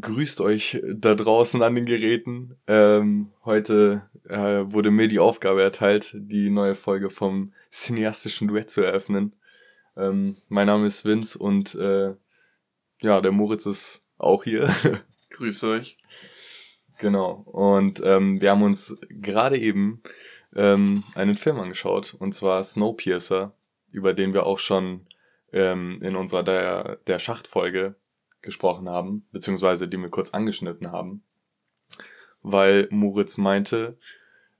grüßt euch da draußen an den Geräten. Ähm, heute äh, wurde mir die Aufgabe erteilt, die neue Folge vom cineastischen Duett zu eröffnen. Ähm, mein Name ist Vince und äh, ja, der Moritz ist auch hier. Grüß euch. Genau. Und ähm, wir haben uns gerade eben ähm, einen Film angeschaut, und zwar Snowpiercer, über den wir auch schon ähm, in unserer der, der Schachtfolge gesprochen haben, beziehungsweise die wir kurz angeschnitten haben, weil Moritz meinte,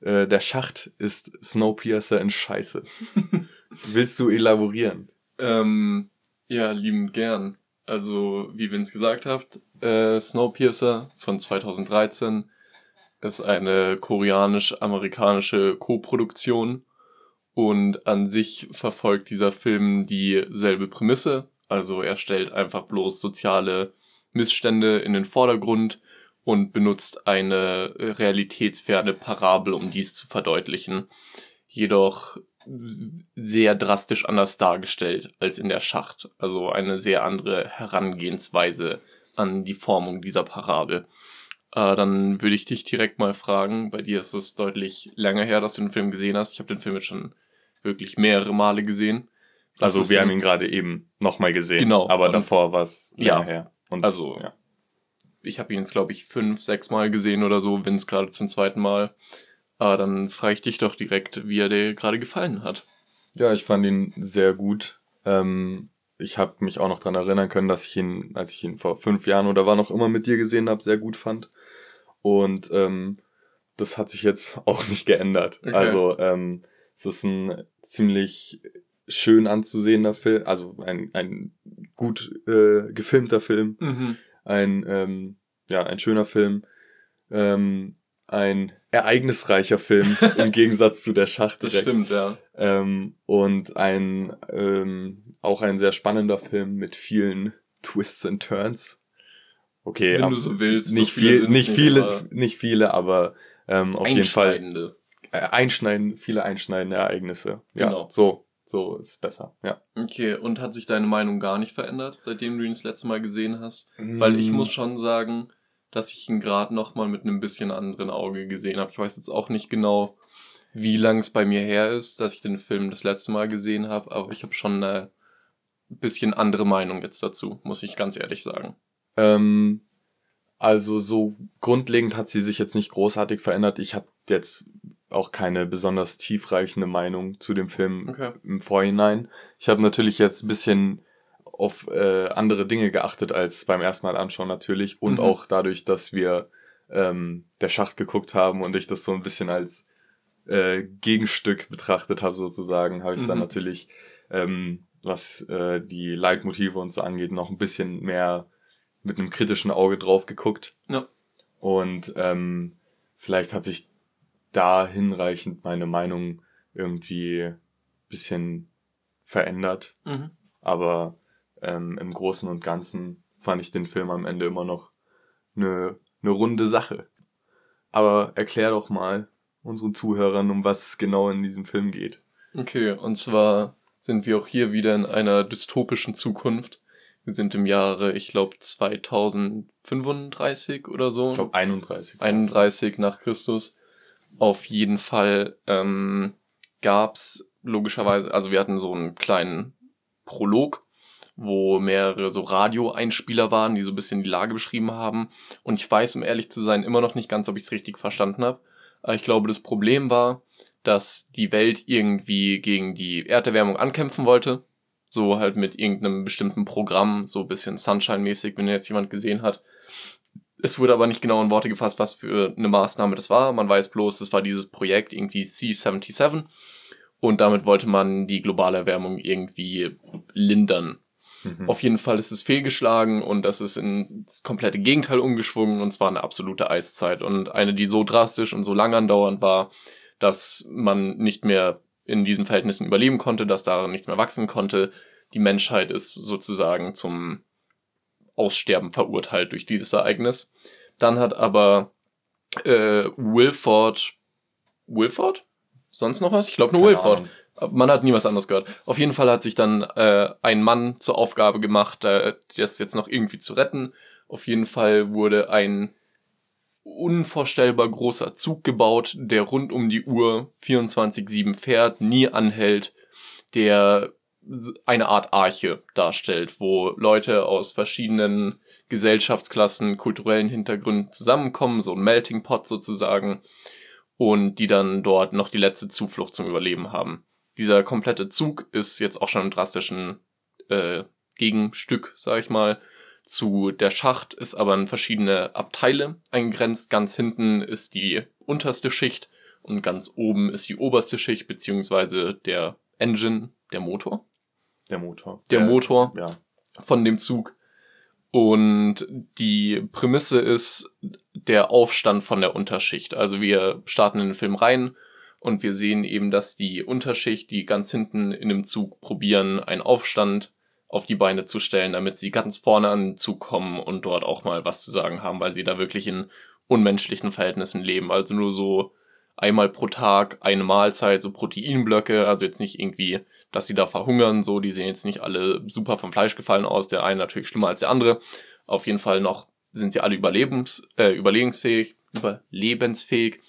äh, der Schacht ist Snowpiercer in Scheiße. Willst du elaborieren? Ähm, ja, liebend gern. Also, wie Vince gesagt hat, äh, Snowpiercer von 2013 ist eine koreanisch-amerikanische Co-Produktion und an sich verfolgt dieser Film dieselbe Prämisse. Also er stellt einfach bloß soziale Missstände in den Vordergrund und benutzt eine realitätsferne Parabel, um dies zu verdeutlichen. Jedoch sehr drastisch anders dargestellt als in der Schacht. Also eine sehr andere Herangehensweise an die Formung dieser Parabel. Äh, dann würde ich dich direkt mal fragen. Bei dir ist es deutlich länger her, dass du den Film gesehen hast. Ich habe den Film jetzt schon wirklich mehrere Male gesehen. Also wir haben ihn gerade eben nochmal gesehen. Genau. Aber davor war es ja, her. Und, also, ja. ich habe ihn jetzt, glaube ich, fünf, sechs Mal gesehen oder so, wenn es gerade zum zweiten Mal. Aber dann frage ich dich doch direkt, wie er dir gerade gefallen hat. Ja, ich fand ihn sehr gut. Ähm, ich habe mich auch noch dran erinnern können, dass ich ihn, als ich ihn vor fünf Jahren oder war noch immer mit dir gesehen habe, sehr gut fand. Und ähm, das hat sich jetzt auch nicht geändert. Okay. Also ähm, es ist ein ziemlich schön anzusehender Film, also ein, ein gut äh, gefilmter Film, mhm. ein, ähm, ja, ein schöner Film, ähm, ein ereignisreicher Film im Gegensatz zu der Schacht. Das stimmt, ja. Ähm, und ein ähm, auch ein sehr spannender Film mit vielen Twists and Turns. Okay, wenn du so willst. Nicht so viele, viel, nicht viele, nicht viele, aber ähm, auf jeden Fall äh, einschneiden, viele einschneidende Ereignisse. Ja, genau. so, so ist besser. Ja. Okay, und hat sich deine Meinung gar nicht verändert, seitdem du ihn das letzte Mal gesehen hast? Mm. Weil ich muss schon sagen, dass ich ihn gerade noch mal mit einem bisschen anderen Auge gesehen habe. Ich weiß jetzt auch nicht genau, wie lang es bei mir her ist, dass ich den Film das letzte Mal gesehen habe, aber ich habe schon eine bisschen andere Meinung jetzt dazu, muss ich ganz ehrlich sagen. Ähm, also so grundlegend hat sie sich jetzt nicht großartig verändert. Ich habe jetzt auch keine besonders tiefreichende Meinung zu dem Film okay. im Vorhinein. Ich habe natürlich jetzt ein bisschen auf äh, andere Dinge geachtet als beim ersten Mal anschauen natürlich und mhm. auch dadurch, dass wir ähm, der Schacht geguckt haben und ich das so ein bisschen als äh, Gegenstück betrachtet habe sozusagen, habe ich mhm. dann natürlich, ähm, was äh, die Leitmotive und so angeht, noch ein bisschen mehr mit einem kritischen Auge drauf geguckt. Ja. Und ähm, vielleicht hat sich da hinreichend meine Meinung irgendwie bisschen verändert. Mhm. Aber ähm, im Großen und Ganzen fand ich den Film am Ende immer noch eine, eine runde Sache. Aber erklär doch mal unseren Zuhörern, um was es genau in diesem Film geht. Okay, und zwar sind wir auch hier wieder in einer dystopischen Zukunft. Wir sind im Jahre, ich glaube, 2035 oder so. Ich glaube 31. 31 nach Christus. Auf jeden Fall ähm, gab logischerweise, also wir hatten so einen kleinen Prolog wo mehrere so Radioeinspieler waren, die so ein bisschen die Lage beschrieben haben. Und ich weiß, um ehrlich zu sein, immer noch nicht ganz, ob ich es richtig verstanden habe. Aber ich glaube, das Problem war, dass die Welt irgendwie gegen die Erderwärmung ankämpfen wollte. So halt mit irgendeinem bestimmten Programm, so ein bisschen Sunshine-mäßig, wenn jetzt jemand gesehen hat. Es wurde aber nicht genau in Worte gefasst, was für eine Maßnahme das war. Man weiß bloß, es war dieses Projekt irgendwie C77. Und damit wollte man die globale Erwärmung irgendwie lindern. Mhm. Auf jeden Fall ist es fehlgeschlagen und das ist in das komplette Gegenteil umgeschwungen und zwar eine absolute Eiszeit und eine, die so drastisch und so lang andauernd war, dass man nicht mehr in diesen Verhältnissen überleben konnte, dass darin nichts mehr wachsen konnte. Die Menschheit ist sozusagen zum Aussterben verurteilt durch dieses Ereignis. Dann hat aber äh, Wilford Wilford? Sonst noch was? Ich glaube nur Keine Wilford. Ahnung man hat nie was anderes gehört. Auf jeden Fall hat sich dann äh, ein Mann zur Aufgabe gemacht, äh, das jetzt noch irgendwie zu retten Auf jeden Fall wurde ein unvorstellbar großer Zug gebaut, der rund um die Uhr 24-7 fährt, nie anhält, der eine Art Arche darstellt, wo Leute aus verschiedenen Gesellschaftsklassen, kulturellen Hintergründen zusammenkommen, so ein Melting Pot sozusagen, und die dann dort noch die letzte Zuflucht zum Überleben haben. Dieser komplette Zug ist jetzt auch schon im drastischen äh, Gegenstück, sag ich mal, zu der Schacht ist aber in verschiedene Abteile eingrenzt. Ganz hinten ist die unterste Schicht und ganz oben ist die oberste Schicht, beziehungsweise der Engine, der Motor. Der Motor. Der, Der- Motor Ja. von dem Zug. Und die Prämisse ist der Aufstand von der Unterschicht. Also wir starten in den Film rein und wir sehen eben, dass die Unterschicht, die ganz hinten in dem Zug probieren, einen Aufstand auf die Beine zu stellen, damit sie ganz vorne an den Zug kommen und dort auch mal was zu sagen haben, weil sie da wirklich in unmenschlichen Verhältnissen leben. Also nur so einmal pro Tag eine Mahlzeit, so Proteinblöcke, also jetzt nicht irgendwie, dass die da verhungern, so, die sehen jetzt nicht alle super vom Fleisch gefallen aus, der eine natürlich schlimmer als der andere. Auf jeden Fall noch sind sie alle überlebens, äh, überlebensfähig, überlebensfähig,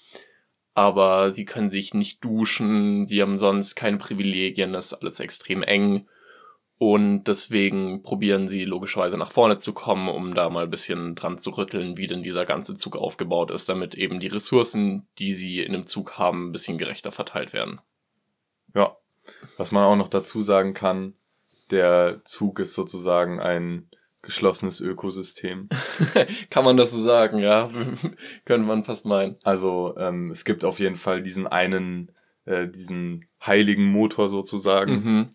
aber sie können sich nicht duschen, sie haben sonst keine Privilegien, das ist alles extrem eng. Und deswegen probieren sie logischerweise nach vorne zu kommen, um da mal ein bisschen dran zu rütteln, wie denn dieser ganze Zug aufgebaut ist, damit eben die Ressourcen, die sie in dem Zug haben, ein bisschen gerechter verteilt werden. Ja. Was man auch noch dazu sagen kann, der Zug ist sozusagen ein geschlossenes Ökosystem. Kann man das so sagen, ja? Könnte man fast meinen. Also ähm, es gibt auf jeden Fall diesen einen, äh, diesen heiligen Motor sozusagen, Mhm.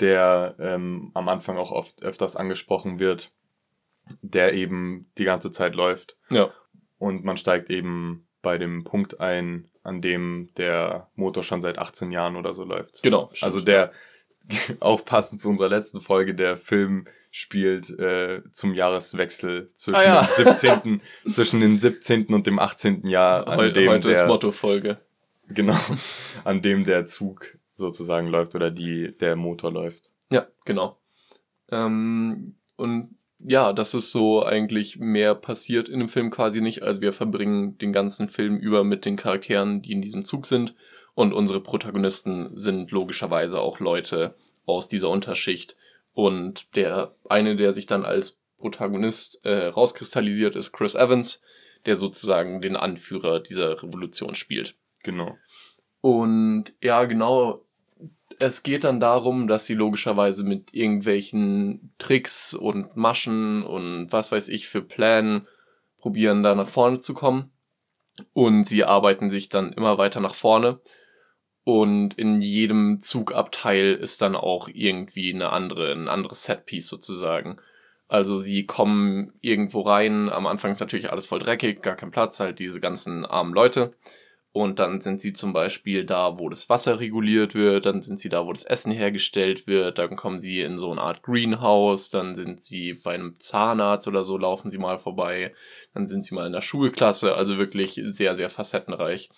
der ähm, am Anfang auch oft öfters angesprochen wird, der eben die ganze Zeit läuft. Ja. Und man steigt eben bei dem Punkt ein, an dem der Motor schon seit 18 Jahren oder so läuft. Genau. Also der, auch passend zu unserer letzten Folge, der Film spielt äh, zum Jahreswechsel zwischen, Ah, ja. dem 17., zwischen dem 17. und dem 18. Jahr, an Heu dem heute ist der, Motto-Folge. genau, an dem der Zug sozusagen läuft oder die, der Motor läuft. Ja, genau. Ähm, und ja, das ist so eigentlich mehr passiert in dem Film quasi nicht. Also wir verbringen den ganzen Film über mit den Charakteren, die in diesem Zug sind. Und unsere Protagonisten sind logischerweise auch Leute aus dieser Unterschicht. Und der eine, der sich dann als Protagonist äh, rauskristallisiert, ist Chris Evans, der sozusagen den Anführer dieser Revolution spielt. Genau. Und ja, genau. Es geht dann darum, dass sie logischerweise mit irgendwelchen Tricks und Maschen und was weiß ich für Plänen probieren, da nach vorne zu kommen. Und sie arbeiten sich dann immer weiter nach vorne. Und in jedem Zugabteil ist dann auch irgendwie eine andere, ein anderes Setpiece sozusagen. Also sie kommen irgendwo rein, am Anfang ist natürlich alles voll dreckig, gar kein Platz, halt diese ganzen armen Leute. Und dann sind sie zum Beispiel da, wo das Wasser reguliert wird, dann sind sie da, wo das Essen hergestellt wird, dann kommen sie in so eine Art Greenhouse, dann sind sie bei einem Zahnarzt oder so, laufen sie mal vorbei, dann sind sie mal in der Schulklasse, also wirklich sehr, sehr facettenreich.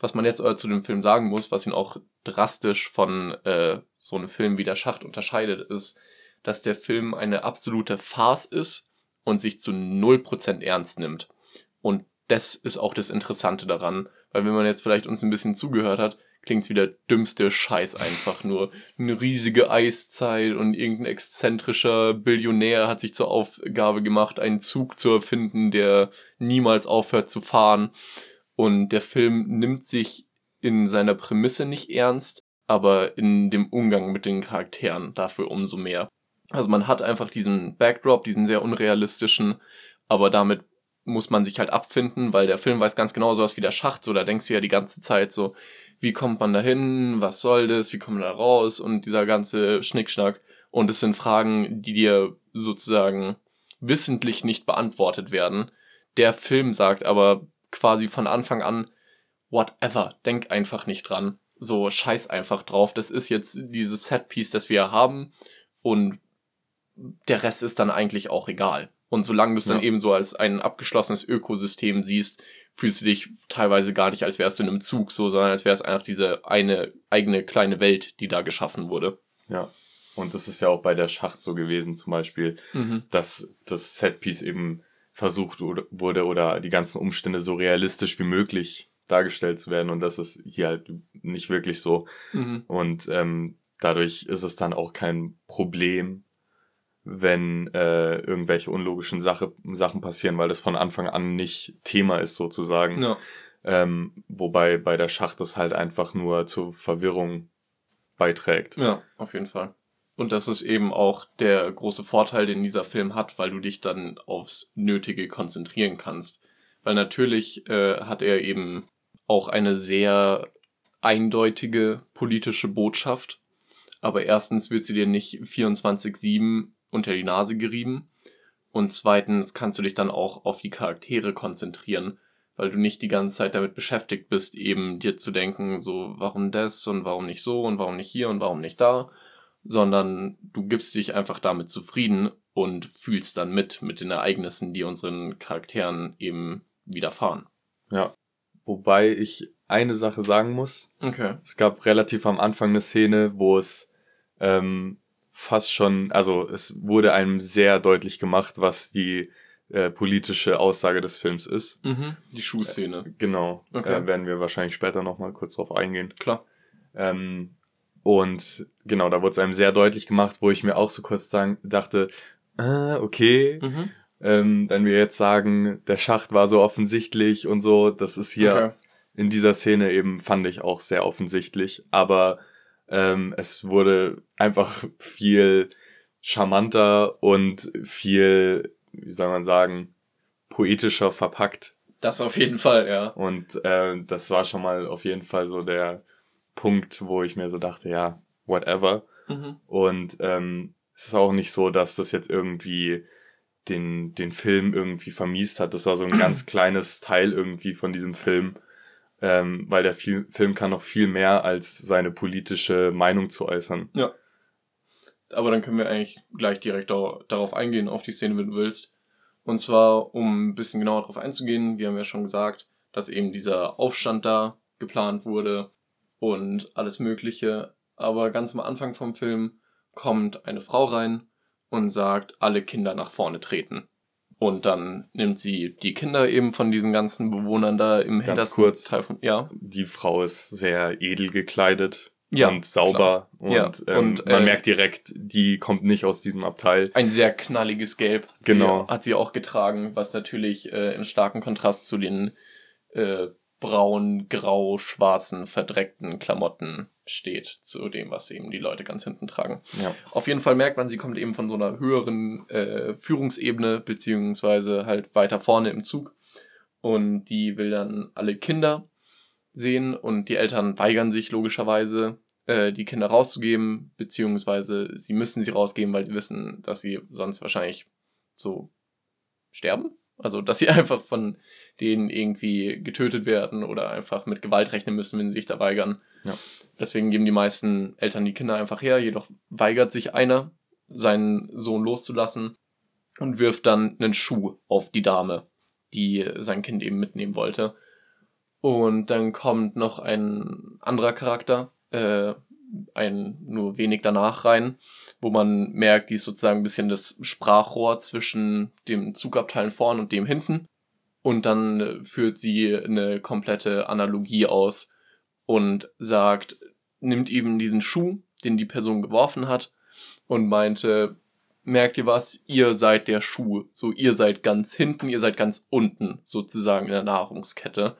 Was man jetzt aber zu dem Film sagen muss, was ihn auch drastisch von äh, so einem Film wie Der Schacht unterscheidet, ist, dass der Film eine absolute Farce ist und sich zu 0% ernst nimmt. Und das ist auch das Interessante daran, weil wenn man jetzt vielleicht uns ein bisschen zugehört hat, klingt's wie der dümmste Scheiß einfach nur. Eine riesige Eiszeit und irgendein exzentrischer Billionär hat sich zur Aufgabe gemacht, einen Zug zu erfinden, der niemals aufhört zu fahren. Und der Film nimmt sich in seiner Prämisse nicht ernst, aber in dem Umgang mit den Charakteren dafür umso mehr. Also man hat einfach diesen Backdrop, diesen sehr unrealistischen, aber damit muss man sich halt abfinden, weil der Film weiß ganz genau sowas wie der Schacht, so da denkst du ja die ganze Zeit so, wie kommt man da hin, was soll das, wie kommt man da raus und dieser ganze Schnickschnack und es sind Fragen, die dir sozusagen wissentlich nicht beantwortet werden. Der Film sagt aber quasi von Anfang an, whatever, denk einfach nicht dran, so scheiß einfach drauf, das ist jetzt dieses Setpiece, das wir haben und der Rest ist dann eigentlich auch egal. Und solange du es dann Ja. eben so als ein abgeschlossenes Ökosystem siehst, fühlst du dich teilweise gar nicht, als wärst du in einem Zug, so, sondern als wäre es einfach diese eine eigene kleine Welt, die da geschaffen wurde. Ja. Und das ist ja auch bei der Schacht so gewesen, zum Beispiel, Mhm. dass das Setpiece eben versucht wurde oder die ganzen Umstände so realistisch wie möglich dargestellt zu werden und das ist hier halt nicht wirklich so. Mhm. Und ähm, dadurch ist es dann auch kein Problem, wenn äh, irgendwelche unlogischen Sache, Sachen passieren, weil das von Anfang an nicht Thema ist sozusagen. Ja. Ähm, wobei bei der Schacht das halt einfach nur zur Verwirrung beiträgt. Ja, auf jeden Fall. Und das ist eben auch der große Vorteil, den dieser Film hat, weil du dich dann aufs Nötige konzentrieren kannst. Weil natürlich äh, hat er eben auch eine sehr eindeutige politische Botschaft. Aber erstens wird sie dir nicht 24-7 unter die Nase gerieben. Und zweitens kannst du dich dann auch auf die Charaktere konzentrieren, weil du nicht die ganze Zeit damit beschäftigt bist, eben dir zu denken, so, warum das und warum nicht so und warum nicht hier und warum nicht da, sondern du gibst dich einfach damit zufrieden und fühlst dann mit, mit den Ereignissen, die unseren Charakteren eben widerfahren. Ja. Wobei ich eine Sache sagen muss. Okay. Es gab relativ am Anfang eine Szene, wo es ähm, fast schon, also es wurde einem sehr deutlich gemacht, was die äh, politische Aussage des Films ist. Mhm, die Schuhszene. Äh, genau. Okay. Äh, werden wir wahrscheinlich später nochmal kurz drauf eingehen. Klar. Ähm, und genau, da wurde es einem sehr deutlich gemacht, wo ich mir auch so kurz sagen, dachte, ah, okay. Mhm. Ähm, wenn wir jetzt sagen, der Schacht war so offensichtlich und so, das ist hier okay. in dieser Szene eben, fand ich auch sehr offensichtlich. Aber ähm, es wurde einfach viel charmanter und viel, wie soll man sagen, poetischer verpackt. Das auf jeden Fall, ja. Und äh, das war schon mal auf jeden Fall so der Punkt, wo ich mir so dachte, ja, whatever. Mhm. Und ähm, es ist auch nicht so, dass das jetzt irgendwie den, den Film irgendwie vermiest hat. Das war so ein ganz kleines Teil irgendwie von diesem Film ähm, weil der viel, Film kann noch viel mehr als seine politische Meinung zu äußern. Ja. Aber dann können wir eigentlich gleich direkt darauf eingehen, auf die Szene, wenn du willst. Und zwar, um ein bisschen genauer darauf einzugehen, wir haben ja schon gesagt, dass eben dieser Aufstand da geplant wurde und alles Mögliche. Aber ganz am Anfang vom Film kommt eine Frau rein und sagt, alle Kinder nach vorne treten. Und dann nimmt sie die Kinder eben von diesen ganzen Bewohnern da im Ganz hintersten kurz, Teil von, ja. Die Frau ist sehr edel gekleidet ja, und sauber und, ja. Ähm, und man äh, merkt direkt, die kommt nicht aus diesem Abteil. Ein sehr knalliges Gelb genau. Sie, hat sie auch getragen, was natürlich äh, im starken Kontrast zu den äh, braun, grau, schwarzen, verdreckten Klamotten steht zu dem, was eben die Leute ganz hinten tragen. Ja. Auf jeden Fall merkt man, sie kommt eben von so einer höheren äh, Führungsebene, beziehungsweise halt weiter vorne im Zug. Und die will dann alle Kinder sehen und die Eltern weigern sich logischerweise, äh, die Kinder rauszugeben, beziehungsweise sie müssen sie rausgeben, weil sie wissen, dass sie sonst wahrscheinlich so sterben. Also, dass sie einfach von denen irgendwie getötet werden oder einfach mit Gewalt rechnen müssen, wenn sie sich da weigern. Ja. Deswegen geben die meisten Eltern die Kinder einfach her, jedoch weigert sich einer, seinen Sohn loszulassen und wirft dann einen Schuh auf die Dame, die sein Kind eben mitnehmen wollte. Und dann kommt noch ein anderer Charakter, äh, ein nur wenig danach rein, wo man merkt, die ist sozusagen ein bisschen das Sprachrohr zwischen dem Zugabteil vorn und dem hinten. Und dann führt sie eine komplette Analogie aus und sagt, nimmt eben diesen Schuh, den die Person geworfen hat, und meinte, merkt ihr was, ihr seid der Schuh. So, ihr seid ganz hinten, ihr seid ganz unten, sozusagen in der Nahrungskette.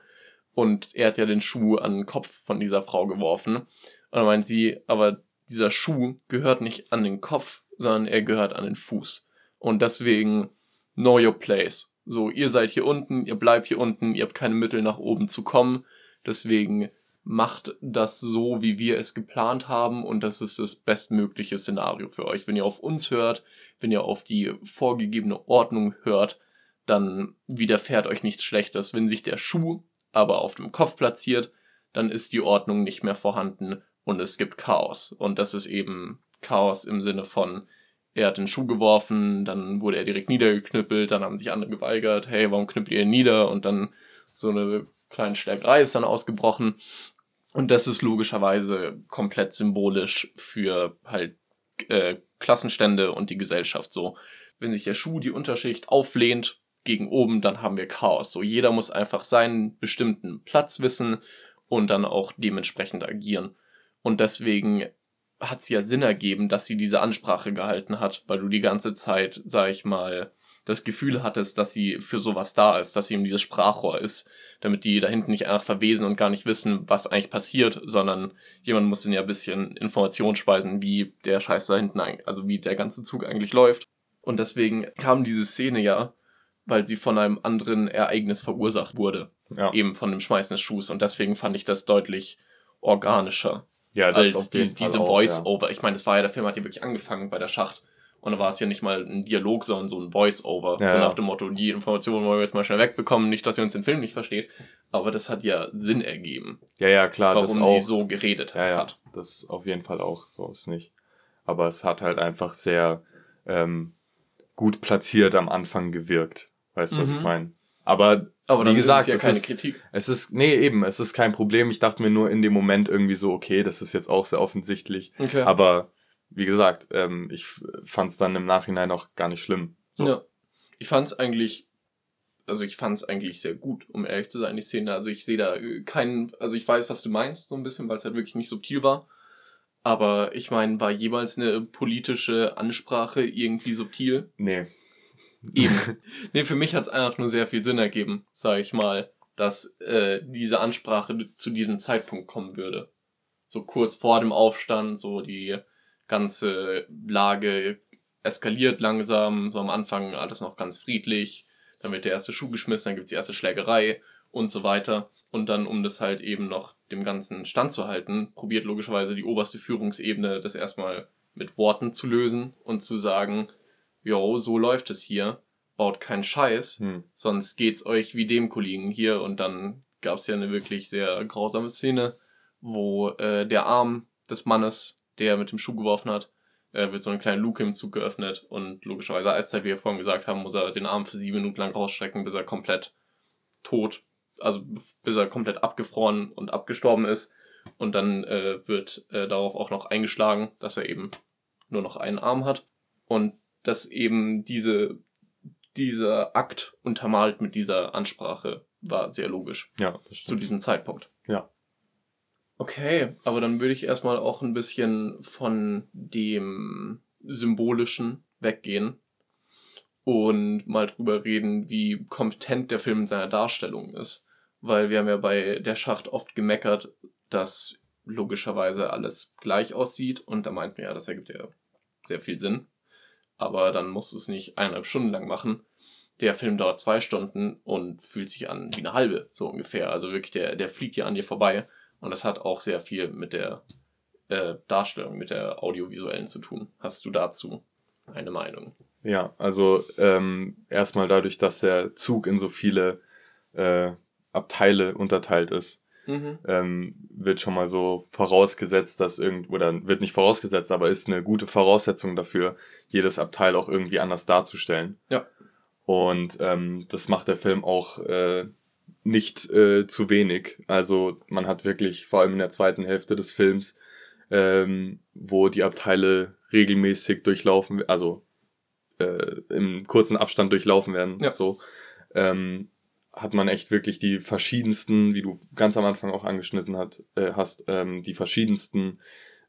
Und er hat ja den Schuh an den Kopf von dieser Frau geworfen. Und dann meint sie, aber dieser Schuh gehört nicht an den Kopf, sondern er gehört an den Fuß. Und deswegen know your place. So, ihr seid hier unten, ihr bleibt hier unten, ihr habt keine Mittel nach oben zu kommen. Deswegen macht das so, wie wir es geplant haben und das ist das bestmögliche Szenario für euch. Wenn ihr auf uns hört, wenn ihr auf die vorgegebene Ordnung hört, dann widerfährt euch nichts Schlechtes. Wenn sich der Schuh aber auf dem Kopf platziert, dann ist die Ordnung nicht mehr vorhanden und es gibt Chaos. Und das ist eben Chaos im Sinne von, er hat den Schuh geworfen, dann wurde er direkt niedergeknüppelt, dann haben sich andere geweigert, hey, warum knüppelt ihr ihn nieder? Und dann so eine kleine Stärkerei ist dann ausgebrochen. Und das ist logischerweise komplett symbolisch für halt äh, Klassenstände und die Gesellschaft so. Wenn sich der Schuh die Unterschicht auflehnt gegen oben, dann haben wir Chaos. So jeder muss einfach seinen bestimmten Platz wissen und dann auch dementsprechend agieren. Und deswegen hat es ja Sinn ergeben, dass sie diese Ansprache gehalten hat, weil du die ganze Zeit, sag ich mal, das Gefühl hattest, dass sie für sowas da ist, dass sie eben dieses Sprachrohr ist, damit die da hinten nicht einfach verwesen und gar nicht wissen, was eigentlich passiert, sondern jemand muss ihnen ja ein bisschen Information speisen, wie der Scheiß da hinten, also wie der ganze Zug eigentlich läuft. Und deswegen kam diese Szene ja, weil sie von einem anderen Ereignis verursacht wurde. Ja. Eben von dem Schmeißen des Schuhs. Und deswegen fand ich das deutlich organischer. Ja, das als die, diese Voice-Over. Ja. Ich meine, das war ja, der Film hat ja wirklich angefangen bei der Schacht. Und da war es ja nicht mal ein Dialog, sondern so ein Voice-Over. Ja, so nach dem Motto, die Informationen wollen wir jetzt mal schnell wegbekommen, nicht, dass ihr uns den Film nicht versteht. Aber das hat ja Sinn ergeben. Ja, ja, klar. Warum auch, sie so geredet ja, ja, hat. Das auf jeden Fall auch, so ist nicht. Aber es hat halt einfach sehr ähm, gut platziert am Anfang gewirkt. Weißt du, mhm. was ich mhm. meine? Aber, Aber wie gesagt, ist es ja keine ist, Kritik. Es ist, nee, eben, es ist kein Problem. Ich dachte mir nur in dem Moment irgendwie so, okay, das ist jetzt auch sehr offensichtlich. Okay. Aber wie gesagt, ähm, ich fand es dann im Nachhinein auch gar nicht schlimm. So. Ja. Ich fand es eigentlich, also ich fand es eigentlich sehr gut, um ehrlich zu sein, die Szene. Also ich sehe da keinen, also ich weiß, was du meinst, so ein bisschen, weil es halt wirklich nicht subtil war. Aber ich meine, war jemals eine politische Ansprache irgendwie subtil? Nee. Eben. nee, für mich hat es einfach nur sehr viel Sinn ergeben, sage ich mal, dass äh, diese Ansprache zu diesem Zeitpunkt kommen würde. So kurz vor dem Aufstand, so die ganze Lage eskaliert langsam, so am Anfang alles noch ganz friedlich, dann wird der erste Schuh geschmissen, dann gibt's die erste Schlägerei und so weiter. Und dann, um das halt eben noch dem Ganzen standzuhalten, probiert logischerweise die oberste Führungsebene das erstmal mit Worten zu lösen und zu sagen, jo, so läuft es hier, baut keinen Scheiß, hm. sonst geht's euch wie dem Kollegen hier. Und dann gab's ja eine wirklich sehr grausame Szene, wo äh, der Arm des Mannes, der mit dem Schuh geworfen hat, äh, wird so eine kleine Luke im Zug geöffnet und logischerweise Eiszeit, wie wir vorhin gesagt haben, muss er den Arm für sieben Minuten lang rausstrecken, bis er komplett tot, also bis er komplett abgefroren und abgestorben ist. Und dann äh, wird äh, darauf auch noch eingeschlagen, dass er eben nur noch einen Arm hat. Und dass eben diese, dieser Akt untermalt mit dieser Ansprache war sehr logisch. Ja. Zu diesem Zeitpunkt. Ja. Okay, aber dann würde ich erstmal auch ein bisschen von dem Symbolischen weggehen und mal drüber reden, wie kompetent der Film in seiner Darstellung ist. Weil wir haben ja bei der Schacht oft gemeckert, dass logischerweise alles gleich aussieht und da meinten wir ja, das ergibt ja sehr viel Sinn aber dann musst du es nicht eineinhalb Stunden lang machen. Der Film dauert zwei Stunden und fühlt sich an wie eine halbe, so ungefähr. Also wirklich, der, der fliegt ja an dir vorbei. Und das hat auch sehr viel mit der äh, Darstellung, mit der audiovisuellen zu tun. Hast du dazu eine Meinung? Ja, also ähm, erstmal dadurch, dass der Zug in so viele äh, Abteile unterteilt ist, mhm. ähm, wird schon mal so vorausgesetzt, dass irgend, oder wird nicht vorausgesetzt, aber ist eine gute Voraussetzung dafür, jedes Abteil auch irgendwie anders darzustellen. Ja. Und ähm, das macht der Film auch äh, nicht äh, zu wenig. Also man hat wirklich, vor allem in der zweiten Hälfte des Films, ähm, wo die Abteile regelmäßig durchlaufen, also äh, im kurzen Abstand durchlaufen werden, ja. so, ähm, hat man echt wirklich die verschiedensten, wie du ganz am Anfang auch angeschnitten hat, äh, hast, ähm, die verschiedensten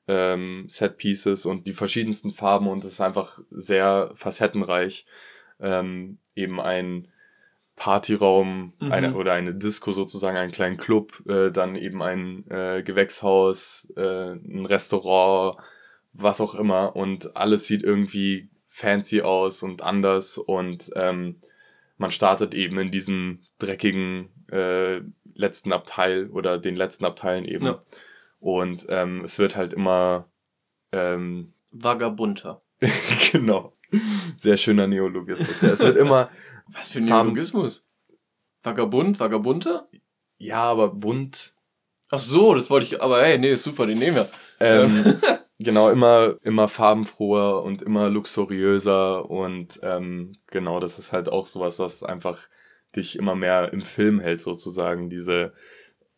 ähm, Set Pieces und die verschiedensten Farben und es ist einfach sehr facettenreich. Ähm, eben ein Partyraum mhm. eine, oder eine Disco sozusagen, einen kleinen Club, äh, dann eben ein äh, Gewächshaus, äh, ein Restaurant, was auch immer und alles sieht irgendwie fancy aus und anders und ähm, man startet eben in diesem dreckigen äh, letzten Abteil oder den letzten Abteilen eben. Ja. Und ähm, es wird halt immer ähm, vagabunter. genau. Sehr schöner Neologismus. Ja, es wird immer. Was für ein Neologismus? Vagabund, vagabunter? Ja, aber bunt. Ach so, das wollte ich, aber hey, nee, super, den nehmen wir. Ähm, genau, immer, immer farbenfroher und immer luxuriöser und ähm, genau, das ist halt auch sowas, was einfach dich immer mehr im Film hält, sozusagen. Diese,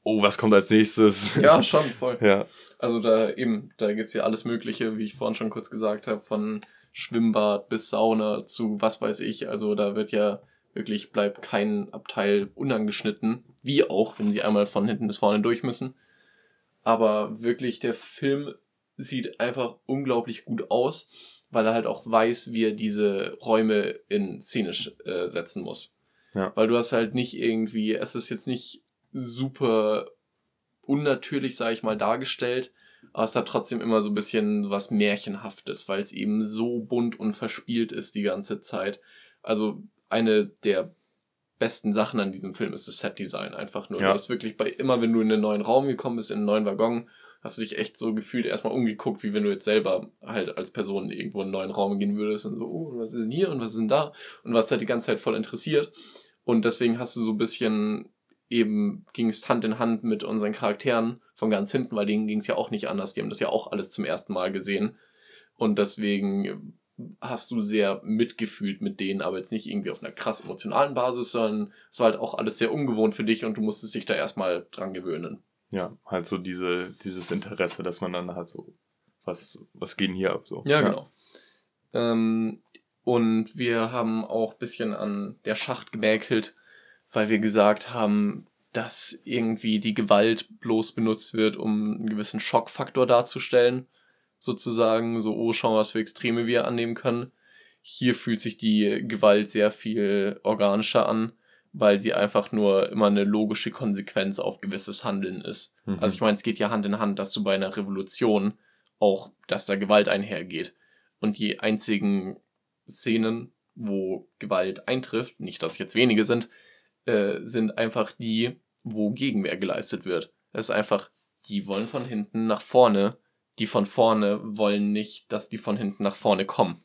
oh, was kommt als nächstes? Ja, schon, voll. ja. Also da eben, da gibt's ja alles Mögliche, wie ich vorhin schon kurz gesagt habe, von Schwimmbad bis Sauna zu was weiß ich. Also da wird ja Wirklich bleibt kein Abteil unangeschnitten, wie auch, wenn sie einmal von hinten bis vorne durch müssen. Aber wirklich, der Film sieht einfach unglaublich gut aus, weil er halt auch weiß, wie er diese Räume in Szene äh, setzen muss. Ja. Weil du hast halt nicht irgendwie, es ist jetzt nicht super unnatürlich, sage ich mal, dargestellt, aber es hat trotzdem immer so ein bisschen was Märchenhaftes, weil es eben so bunt und verspielt ist die ganze Zeit. Also eine der besten Sachen an diesem Film ist das Set-Design einfach nur. Ja. Du hast wirklich bei, immer wenn du in einen neuen Raum gekommen bist, in einen neuen Waggon, hast du dich echt so gefühlt erstmal umgeguckt, wie wenn du jetzt selber halt als Person irgendwo in einen neuen Raum gehen würdest und so, oh, was ist denn hier und was ist denn da? Und was halt die ganze Zeit voll interessiert. Und deswegen hast du so ein bisschen eben ging es Hand in Hand mit unseren Charakteren von ganz hinten, weil denen ging es ja auch nicht anders. Die haben das ja auch alles zum ersten Mal gesehen. Und deswegen hast du sehr mitgefühlt mit denen, aber jetzt nicht irgendwie auf einer krass emotionalen Basis, sondern es war halt auch alles sehr ungewohnt für dich und du musstest dich da erstmal dran gewöhnen. Ja, halt so diese, dieses Interesse, dass man dann halt so, was, was geht denn hier ab so? Ja, genau. Ähm, und wir haben auch ein bisschen an der Schacht gemäkelt, weil wir gesagt haben, dass irgendwie die Gewalt bloß benutzt wird, um einen gewissen Schockfaktor darzustellen. Sozusagen, so, oh, schauen, was für Extreme wir annehmen können. Hier fühlt sich die Gewalt sehr viel organischer an, weil sie einfach nur immer eine logische Konsequenz auf gewisses Handeln ist. Mhm. Also ich meine, es geht ja Hand in Hand, dass du bei einer Revolution auch, dass da Gewalt einhergeht. Und die einzigen Szenen, wo Gewalt eintrifft, nicht dass jetzt wenige sind, äh, sind einfach die, wo Gegenwehr geleistet wird. Es ist einfach, die wollen von hinten nach vorne, die von vorne wollen nicht, dass die von hinten nach vorne kommen.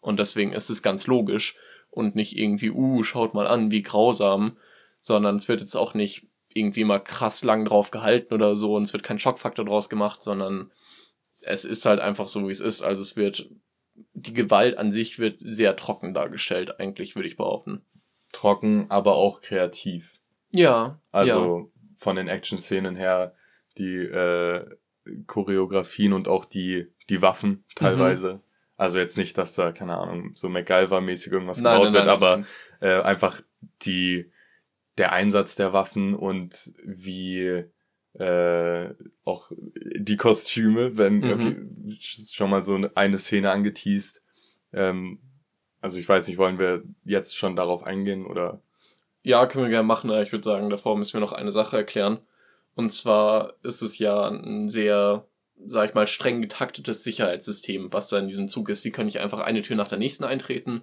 Und deswegen ist es ganz logisch und nicht irgendwie, uh, schaut mal an, wie grausam, sondern es wird jetzt auch nicht irgendwie mal krass lang drauf gehalten oder so und es wird kein Schockfaktor draus gemacht, sondern es ist halt einfach so, wie es ist. Also es wird, die Gewalt an sich wird sehr trocken dargestellt, eigentlich, würde ich behaupten. Trocken, aber auch kreativ. Ja. Also von den Action-Szenen her, die äh, Choreografien und auch die, die Waffen teilweise. Also jetzt nicht, dass da, keine Ahnung, so MacGyver-mäßig irgendwas Nein, gebaut nein, wird, nein, aber. Äh, einfach die, der Einsatz der Waffen und wie äh, auch die Kostüme, wenn Mhm. okay, schon mal so eine Szene angeteased. Ähm, also ich weiß nicht, wollen wir jetzt schon darauf eingehen oder? Ja, können wir gerne machen, aber ich würde sagen, davor müssen wir noch eine Sache erklären. Und zwar ist es ja ein sehr, sag ich mal, streng getaktetes Sicherheitssystem, was da in diesem Zug ist. Die können nicht einfach eine Tür nach der nächsten eintreten,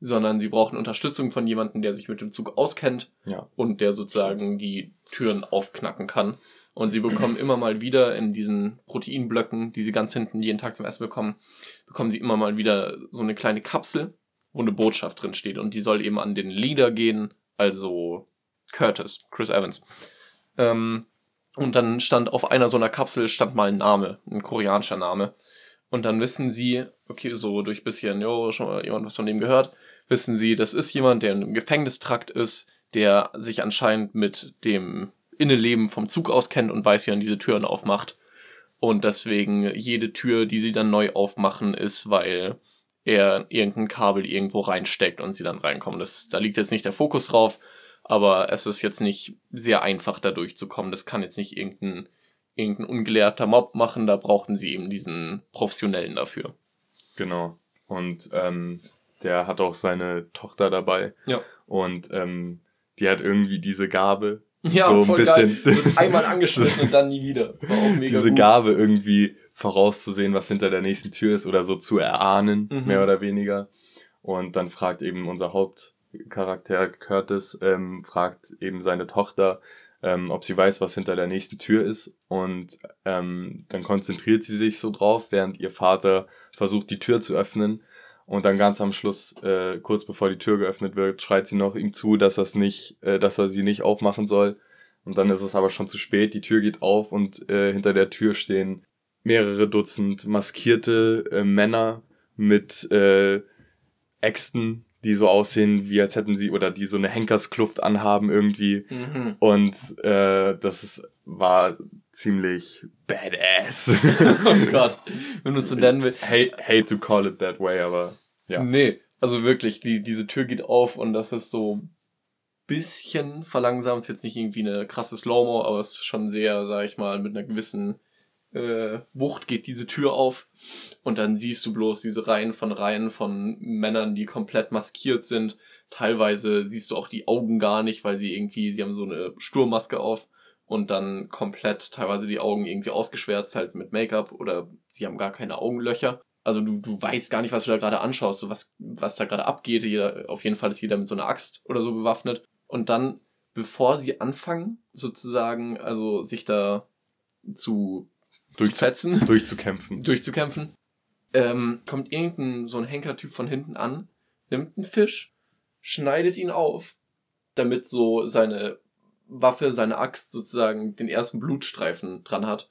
sondern sie brauchen Unterstützung von jemandem, der sich mit dem Zug auskennt Ja. und der sozusagen die Türen aufknacken kann. Und sie bekommen immer mal wieder in diesen Proteinblöcken, die sie ganz hinten jeden Tag zum Essen bekommen, bekommen sie immer mal wieder so eine kleine Kapsel, wo eine Botschaft drin steht. Und die soll eben an den Leader gehen, also Curtis, Chris Evans. Ähm, und dann stand auf einer so einer Kapsel stand mal ein Name, ein koreanischer Name. Und dann wissen sie, okay, so durch bisschen, jo, schon mal jemand was von dem gehört, wissen sie, das ist jemand, der einem Gefängnistrakt ist, der sich anscheinend mit dem Innenleben vom Zug auskennt und weiß, wie man diese Türen aufmacht. Und deswegen jede Tür, die sie dann neu aufmachen, ist, weil er irgendein Kabel irgendwo reinsteckt und sie dann reinkommen. Das, da liegt jetzt nicht der Fokus drauf, aber es ist jetzt nicht sehr einfach, da durchzukommen. Das kann jetzt nicht irgendein, irgendein ungelehrter Mob machen, da brauchten sie eben diesen Professionellen dafür. Genau. Und ähm, der hat auch seine Tochter dabei. Ja. Und ähm, die hat irgendwie diese Gabe, Ja, so ein bisschen. einmal angeschnitten und dann nie wieder. War auch mega diese gut. Gabe irgendwie vorauszusehen, was hinter der nächsten Tür ist oder so zu erahnen, Mhm. mehr oder weniger. Und dann fragt eben unser Hauptcharakter Curtis, ähm, fragt eben seine Tochter, ähm, ob sie weiß, was hinter der nächsten Tür ist. Und ähm, dann konzentriert sie sich so drauf, während ihr Vater versucht, die Tür zu öffnen. Und dann ganz am Schluss, äh, kurz bevor die Tür geöffnet wird, schreit sie noch ihm zu, dass, er's nicht, äh, dass er sie nicht aufmachen soll. Und dann ist es aber schon zu spät, die Tür geht auf und äh, hinter der Tür stehen mehrere Dutzend maskierte äh, Männer mit äh, Äxten, die so aussehen, wie als hätten sie, oder die so eine Henkerskluft anhaben irgendwie. Mhm. Und äh, das ist, war ziemlich badass. oh Gott, wenn du es so nennen willst. hate, hate to call it that way, aber ja. Nee, Also wirklich, die, diese Tür geht auf und das ist so bisschen verlangsamt. Ist jetzt nicht irgendwie eine krasse Slow-Mo, aber es ist schon sehr, sag ich mal, mit einer gewissen äh, Wucht geht diese Tür auf und dann siehst du bloß diese Reihen von Reihen von Männern, die komplett maskiert sind. Teilweise siehst du auch die Augen gar nicht, weil sie irgendwie, sie haben so eine Sturmmaske auf und dann komplett teilweise die Augen irgendwie ausgeschwärzt halt mit Make-up oder sie haben gar keine Augenlöcher. Also du, du weißt gar nicht, was du da gerade anschaust, so was, was da gerade abgeht. Jeder, auf jeden Fall ist jeder mit so einer Axt oder so bewaffnet. Und dann, bevor sie anfangen, sozusagen, also sich da zu durchzufetzen, durchzukämpfen, durchzukämpfen, ähm, kommt irgendein so ein Henkertyp von hinten an, nimmt einen Fisch, schneidet ihn auf, damit so seine Waffe, seine Axt sozusagen den ersten Blutstreifen dran hat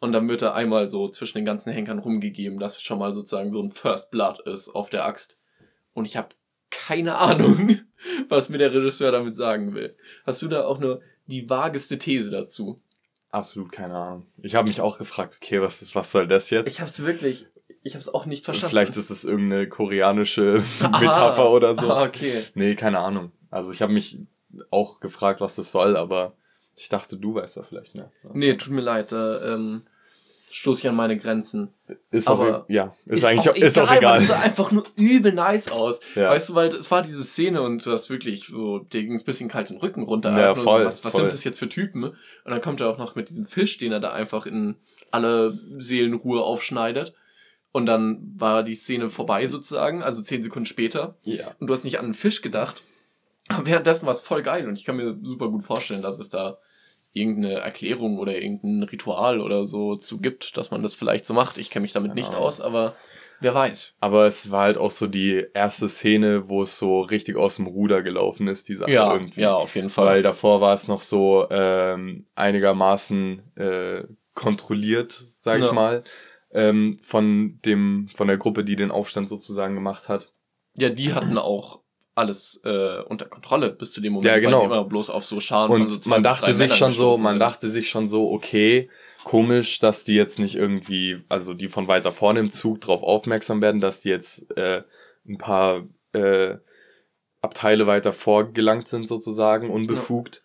und dann wird er einmal so zwischen den ganzen Henkern rumgegeben, dass schon mal sozusagen so ein First Blood ist auf der Axt. Und ich habe keine Ahnung, was mir der Regisseur damit sagen will. Hast du da auch nur die vageste These dazu? Absolut keine Ahnung. Ich habe mich auch gefragt, okay, was ist, was soll das jetzt? Ich habe es wirklich, ich habe es auch nicht verstanden. Vielleicht ist es irgendeine koreanische Metapher oder so. Ah, okay. Nee, keine Ahnung. Also ich habe mich auch gefragt, was das soll, aber ich dachte, du weißt da vielleicht mehr. Nee, tut mir leid, da ähm, stoße ich an meine Grenzen. Ist aber auch, ja, ist, ist eigentlich auch, egal, ist auch egal. Es sah einfach nur übel nice aus. Ja. Weißt du, weil es war diese Szene und du hast wirklich so, dir ging ein bisschen kalt den Rücken runter. Ja, voll, so, was was voll. sind das jetzt für Typen? Und dann kommt er auch noch mit diesem Fisch, den er da einfach in alle Seelenruhe aufschneidet. Und dann war die Szene vorbei sozusagen, also zehn Sekunden später. Ja. Und du hast nicht an den Fisch gedacht. Aber währenddessen war es voll geil und ich kann mir super gut vorstellen, dass es da irgendeine Erklärung oder irgendein Ritual oder so zu gibt, dass man das vielleicht so macht. Ich kenne mich damit genau. nicht aus, aber wer weiß. Aber es war halt auch so die erste Szene, wo es so richtig aus dem Ruder gelaufen ist, die Sache ja, irgendwie. Ja, auf jeden Fall. Weil davor war es noch so ähm, einigermaßen äh, kontrolliert, sag ja. ich mal, ähm, von dem, von der Gruppe, die den Aufstand sozusagen gemacht hat. Ja, die hatten auch alles äh, unter Kontrolle bis zu dem Moment, ja, genau. weil sie immer bloß auf so Scharen und so man dachte sich schon so, man sind. dachte sich schon so, okay, komisch, dass die jetzt nicht irgendwie, also die von weiter vorne im Zug drauf aufmerksam werden, dass die jetzt äh, ein paar äh, Abteile weiter vorgelangt sind sozusagen, unbefugt. Ja.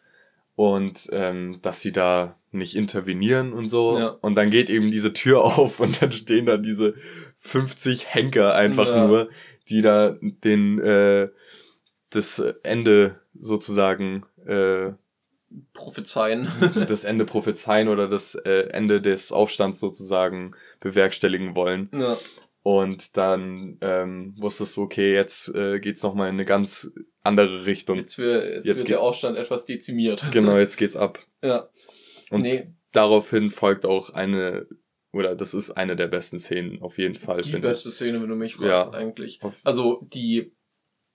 Und ähm, dass sie da nicht intervenieren und so. Ja. Und dann geht eben diese Tür auf und dann stehen da diese 50 Henker einfach nur, die da den äh, das Ende sozusagen äh, prophezeien. das Ende prophezeien oder das äh, Ende des Aufstands sozusagen bewerkstelligen wollen. Ja. Und dann ähm, wusstest du, okay, jetzt äh, geht's nochmal in eine ganz andere Richtung. Jetzt, wird, jetzt, jetzt wird der Aufstand etwas dezimiert. Genau, jetzt geht's ab. Ja. Und nee. daraufhin folgt auch eine, oder das ist eine der besten Szenen auf jeden Fall. Die beste. Szene, wenn du mich fragst, ja. eigentlich. Also die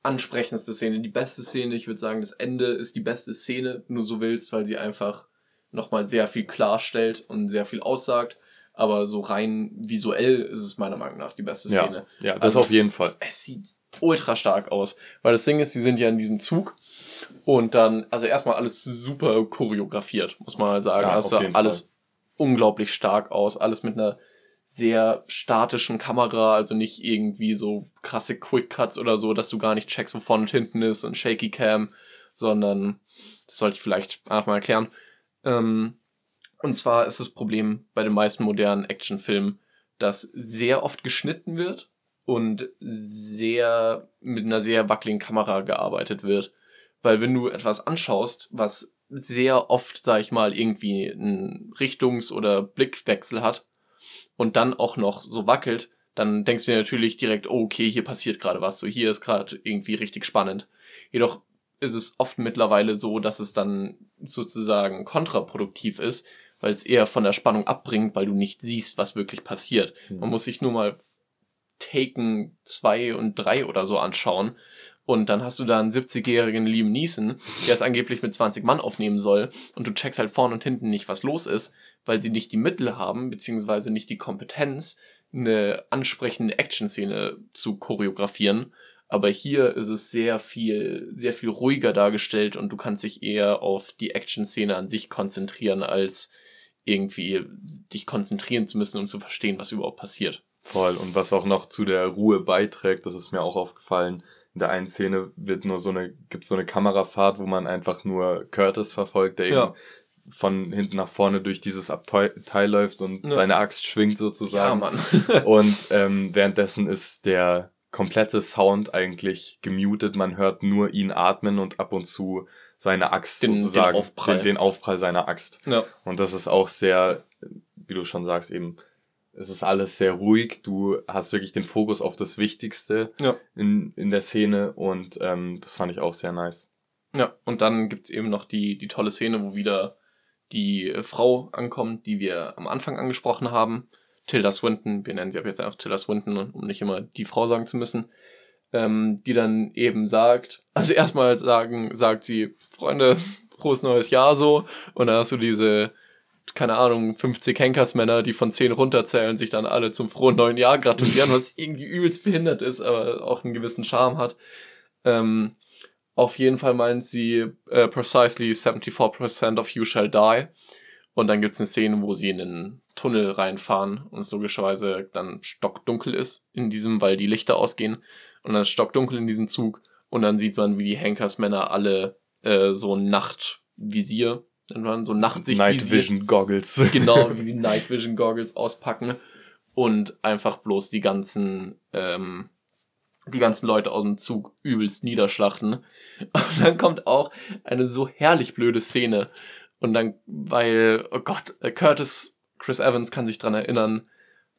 ansprechendste Szene, die beste Szene. Ich würde sagen, das Ende ist die beste Szene, nur so willst, weil sie einfach nochmal sehr viel klarstellt und sehr viel aussagt. Aber so rein visuell ist es meiner Meinung nach die beste Szene. Ja, das also auf jeden Fall. Es sieht ultra stark aus. Weil das Ding ist, die sind ja in diesem Zug und dann, also erstmal alles super choreografiert, muss man mal sagen. Ja, also alles Fall. unglaublich stark aus, alles mit einer sehr statischen Kamera, also nicht irgendwie so krasse Quick Cuts oder so, dass du gar nicht checkst, wo vorne und hinten ist und Shaky Cam, sondern das sollte ich vielleicht einfach mal erklären. Ähm, und zwar ist das Problem bei den meisten modernen Actionfilmen, dass sehr oft geschnitten wird und sehr mit einer sehr wackeligen Kamera gearbeitet wird. Weil wenn du etwas anschaust, was sehr oft, sag ich mal, irgendwie einen Richtungs- oder Blickwechsel hat, und dann auch noch so wackelt, dann denkst du dir natürlich direkt, oh, okay, hier passiert gerade was, so hier ist gerade irgendwie richtig spannend. Jedoch ist es oft mittlerweile so, dass es dann sozusagen kontraproduktiv ist, weil es eher von der Spannung abbringt, weil du nicht siehst, was wirklich passiert. Mhm. Man muss sich nur mal Taken 2 und 3 oder so anschauen. Und dann hast du da einen 70-jährigen Liam Neeson, der es angeblich mit 20 Mann aufnehmen soll. Und du checkst halt vorne und hinten nicht, was los ist weil sie nicht die Mittel haben, beziehungsweise nicht die Kompetenz, eine ansprechende Action-Szene zu choreografieren. Aber hier ist es sehr viel, sehr viel ruhiger dargestellt und du kannst dich eher auf die Action-Szene an sich konzentrieren, als irgendwie dich konzentrieren zu müssen, um zu verstehen, was überhaupt passiert. Voll. Und was auch noch zu der Ruhe beiträgt, das ist mir auch aufgefallen. In der einen Szene wird nur so eine, gibt so eine Kamerafahrt, wo man einfach nur Curtis verfolgt, der eben Ja. Von hinten nach vorne durch dieses Abteil läuft und Ja. seine Axt schwingt Ja, sozusagen. Mann. und ähm, währenddessen ist der komplette Sound eigentlich gemutet. Man hört nur ihn atmen und ab und zu seine Axt Den- den sozusagen, Aufprall. Den, den Aufprall seiner Axt. ja. Und das ist auch sehr, wie du schon sagst, eben, es ist alles sehr ruhig. Du hast wirklich den Fokus auf das Wichtigste Ja. in, in der Szene und ähm, das fand ich auch sehr nice. Ja, und dann gibt's eben noch die, die tolle Szene, wo wieder die äh, Frau ankommt, die wir am Anfang angesprochen haben. Tilda Swinton, wir nennen sie ab jetzt einfach Tilda Swinton, um nicht immer die Frau sagen zu müssen. Ähm, die dann eben sagt, also erstmal sagen, sagt sie, Freunde, frohes neues Jahr so. Und dann hast du diese, keine Ahnung, 50 Henkersmänner, die von 10 runterzählen, sich dann alle zum frohen neuen Jahr gratulieren, was irgendwie übelst behindert ist, aber auch einen gewissen Charme hat. Ähm, auf jeden Fall meint sie, äh, precisely 74% of you shall die. Und dann gibt's eine Szene, wo sie in einen Tunnel reinfahren und es logischerweise dann stockdunkel ist in diesem, weil die Lichter ausgehen. Und dann ist stockdunkel in diesem Zug. Und dann sieht man, wie die Henkersmänner alle äh, so ein Nachtvisier, nennt man so ein Nachtsichtvisier. Night Vision Goggles. Genau, wie sie Night Vision Goggles auspacken und einfach bloß die ganzen, ähm, die ganzen Leute aus dem Zug übelst niederschlachten. Und dann kommt auch eine so herrlich blöde Szene. Und dann, weil, oh Gott, äh, Curtis, Chris Evans kann sich dran erinnern,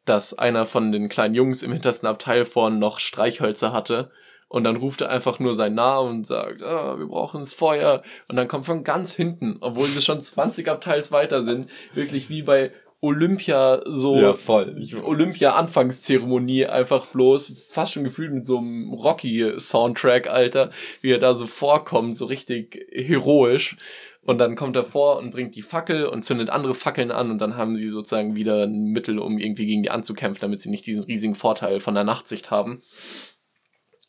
dass einer von den kleinen Jungs im hintersten Abteil vorn noch Streichhölzer hatte. Und dann ruft er einfach nur seinen Namen und sagt, ah, wir brauchen das Feuer. Und dann kommt von ganz hinten, obwohl wir schon 20 Abteils weiter sind, wirklich wie bei Olympia so Ja, voll. Ich, Olympia-Anfangszeremonie einfach bloß, fast schon gefühlt mit so einem Rocky-Soundtrack, Alter, wie er da so vorkommt, so richtig heroisch. Und dann kommt er vor und bringt die Fackel und zündet andere Fackeln an und dann haben sie sozusagen wieder ein Mittel, um irgendwie gegen die anzukämpfen, damit sie nicht diesen riesigen Vorteil von der Nachtsicht haben.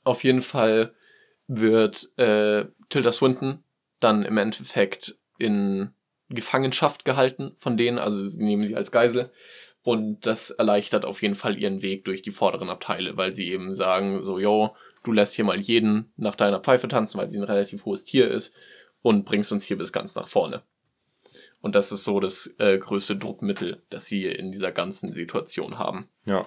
Auf jeden Fall wird äh, Tilda Swinton dann im Endeffekt in Gefangenschaft gehalten von denen, also sie nehmen sie als Geisel. Und das erleichtert auf jeden Fall ihren Weg durch die vorderen Abteile, weil sie eben sagen, so, yo, du lässt hier mal jeden nach deiner Pfeife tanzen, weil sie ein relativ hohes Tier ist und bringst uns hier bis ganz nach vorne. Und das ist so das äh, größte Druckmittel, das sie in dieser ganzen Situation haben. ja.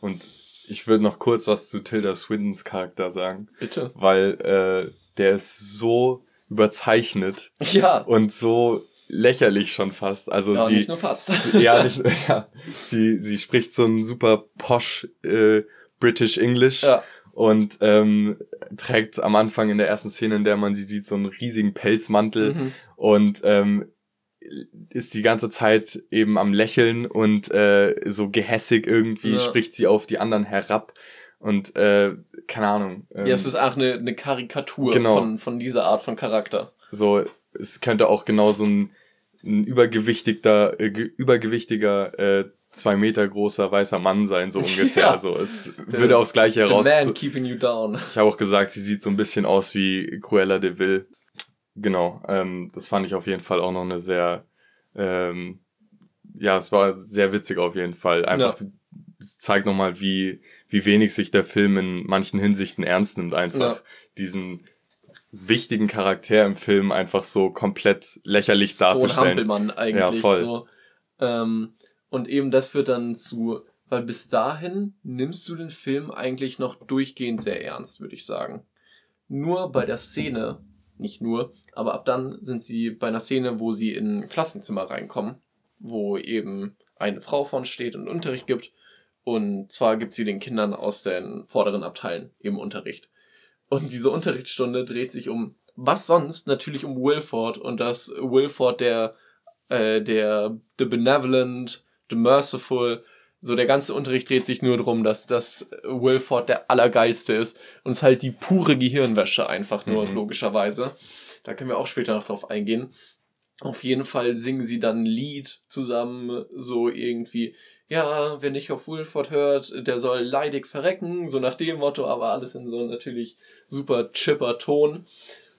Und ich würde noch kurz was zu Tilda Swintons Charakter sagen, Bitte. weil äh, der ist so überzeichnet Ja, und so lächerlich schon fast. Also ja sie, nicht nur fast. ja, nicht, ja, sie, sie spricht so ein super posh äh, British English ja, und ähm, trägt am Anfang in der ersten Szene, in der man sie sieht, so einen riesigen Pelzmantel mhm. und ähm, ist die ganze Zeit eben am Lächeln und äh, so gehässig irgendwie Ja. spricht sie auf die anderen herab und äh, keine Ahnung. Ähm, ja, es ist auch eine, eine Karikatur Genau. von, von dieser Art von Charakter. so, es könnte auch genau so ein, ein übergewichtiger, äh, ge- übergewichtiger äh, zwei Meter großer weißer Mann sein, so ungefähr. Ja. Also es Der- würde aufs Gleiche The heraus. man keeping you down. Ich habe auch gesagt, sie sieht so ein bisschen aus wie Cruella de Vil. Genau, ähm, das fand ich auf jeden Fall auch noch eine sehr, ähm, ja, es war sehr witzig auf jeden Fall. Einfach, es zeigt nochmal, wie, wie wenig sich der Film in manchen Hinsichten ernst nimmt, einfach Ja. diesen wichtigen Charakter im Film einfach so komplett lächerlich So ein darzustellen. Hampelmann eigentlich. Ja, voll. So. Ähm, und eben das führt dann zu, weil bis dahin nimmst du den Film eigentlich noch durchgehend sehr ernst, würde ich sagen. Nur bei der Szene, nicht nur, aber ab dann sind sie bei einer Szene, wo sie in ein Klassenzimmer reinkommen, wo eben eine Frau von steht und Unterricht gibt. Und zwar gibt sie den Kindern aus den vorderen Abteilen eben Unterricht. Und diese Unterrichtsstunde dreht sich um was sonst? Natürlich um Wilford und dass Wilford der, äh, der, the benevolent, the merciful, so der ganze Unterricht dreht sich nur darum, dass, dass Wilford der Allergeilste ist und es halt die pure Gehirnwäsche einfach nur, Mhm. logischerweise. Da können wir auch später noch drauf eingehen. Auf jeden Fall singen sie dann ein Lied zusammen, so irgendwie, ja, wer nicht auf Wilford hört, der soll leidig verrecken, so nach dem Motto, aber alles in so natürlich super chipper Ton.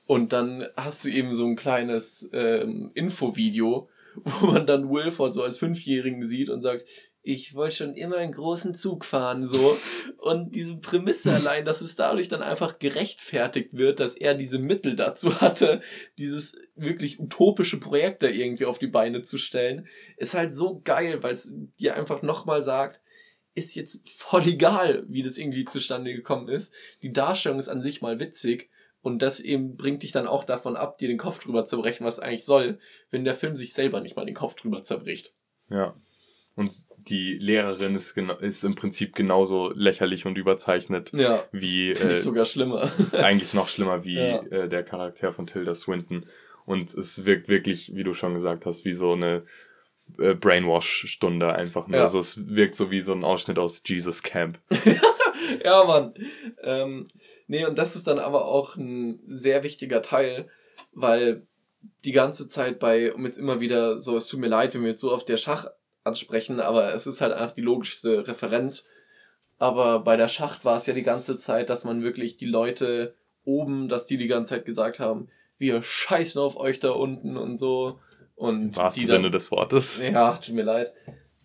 Und dann hast du eben so ein kleines ähm, Infovideo, wo man dann Wilford so als Fünfjährigen sieht und sagt, ich wollte schon immer einen großen Zug fahren, so. Und diese Prämisse allein, dass es dadurch dann einfach gerechtfertigt wird, dass er diese Mittel dazu hatte, dieses wirklich utopische Projekt da irgendwie auf die Beine zu stellen, ist halt so geil, weil es dir einfach nochmal sagt, ist jetzt voll egal, wie das irgendwie zustande gekommen ist. Die Darstellung ist an sich mal witzig. Und das eben bringt dich dann auch davon ab, dir den Kopf drüber zu brechen, was eigentlich soll, wenn der Film sich selber nicht mal den Kopf drüber zerbricht. Ja. Und die Lehrerin ist, ist im Prinzip genauso lächerlich und überzeichnet ja, wie. Äh, ich sogar schlimmer. eigentlich noch schlimmer wie ja. äh, der Charakter von Tilda Swinton. Und es wirkt wirklich, wie du schon gesagt hast, wie so eine äh, Brainwash-Stunde einfach nur. Ja. Also es wirkt so wie so ein Ausschnitt aus Jesus Camp. ja, Mann. Ähm, nee, und das ist dann aber auch ein sehr wichtiger Teil, weil die ganze Zeit bei, um jetzt immer wieder so, es tut mir leid, wenn wir jetzt so auf der Schach ansprechen, aber es ist halt einfach die logischste Referenz. Aber bei der Schacht war es ja die ganze Zeit, dass man wirklich die Leute oben, dass die die ganze Zeit gesagt haben, wir scheißen auf euch da unten und so. Und Im die dann, Sinne des Wortes. Ja, tut mir leid.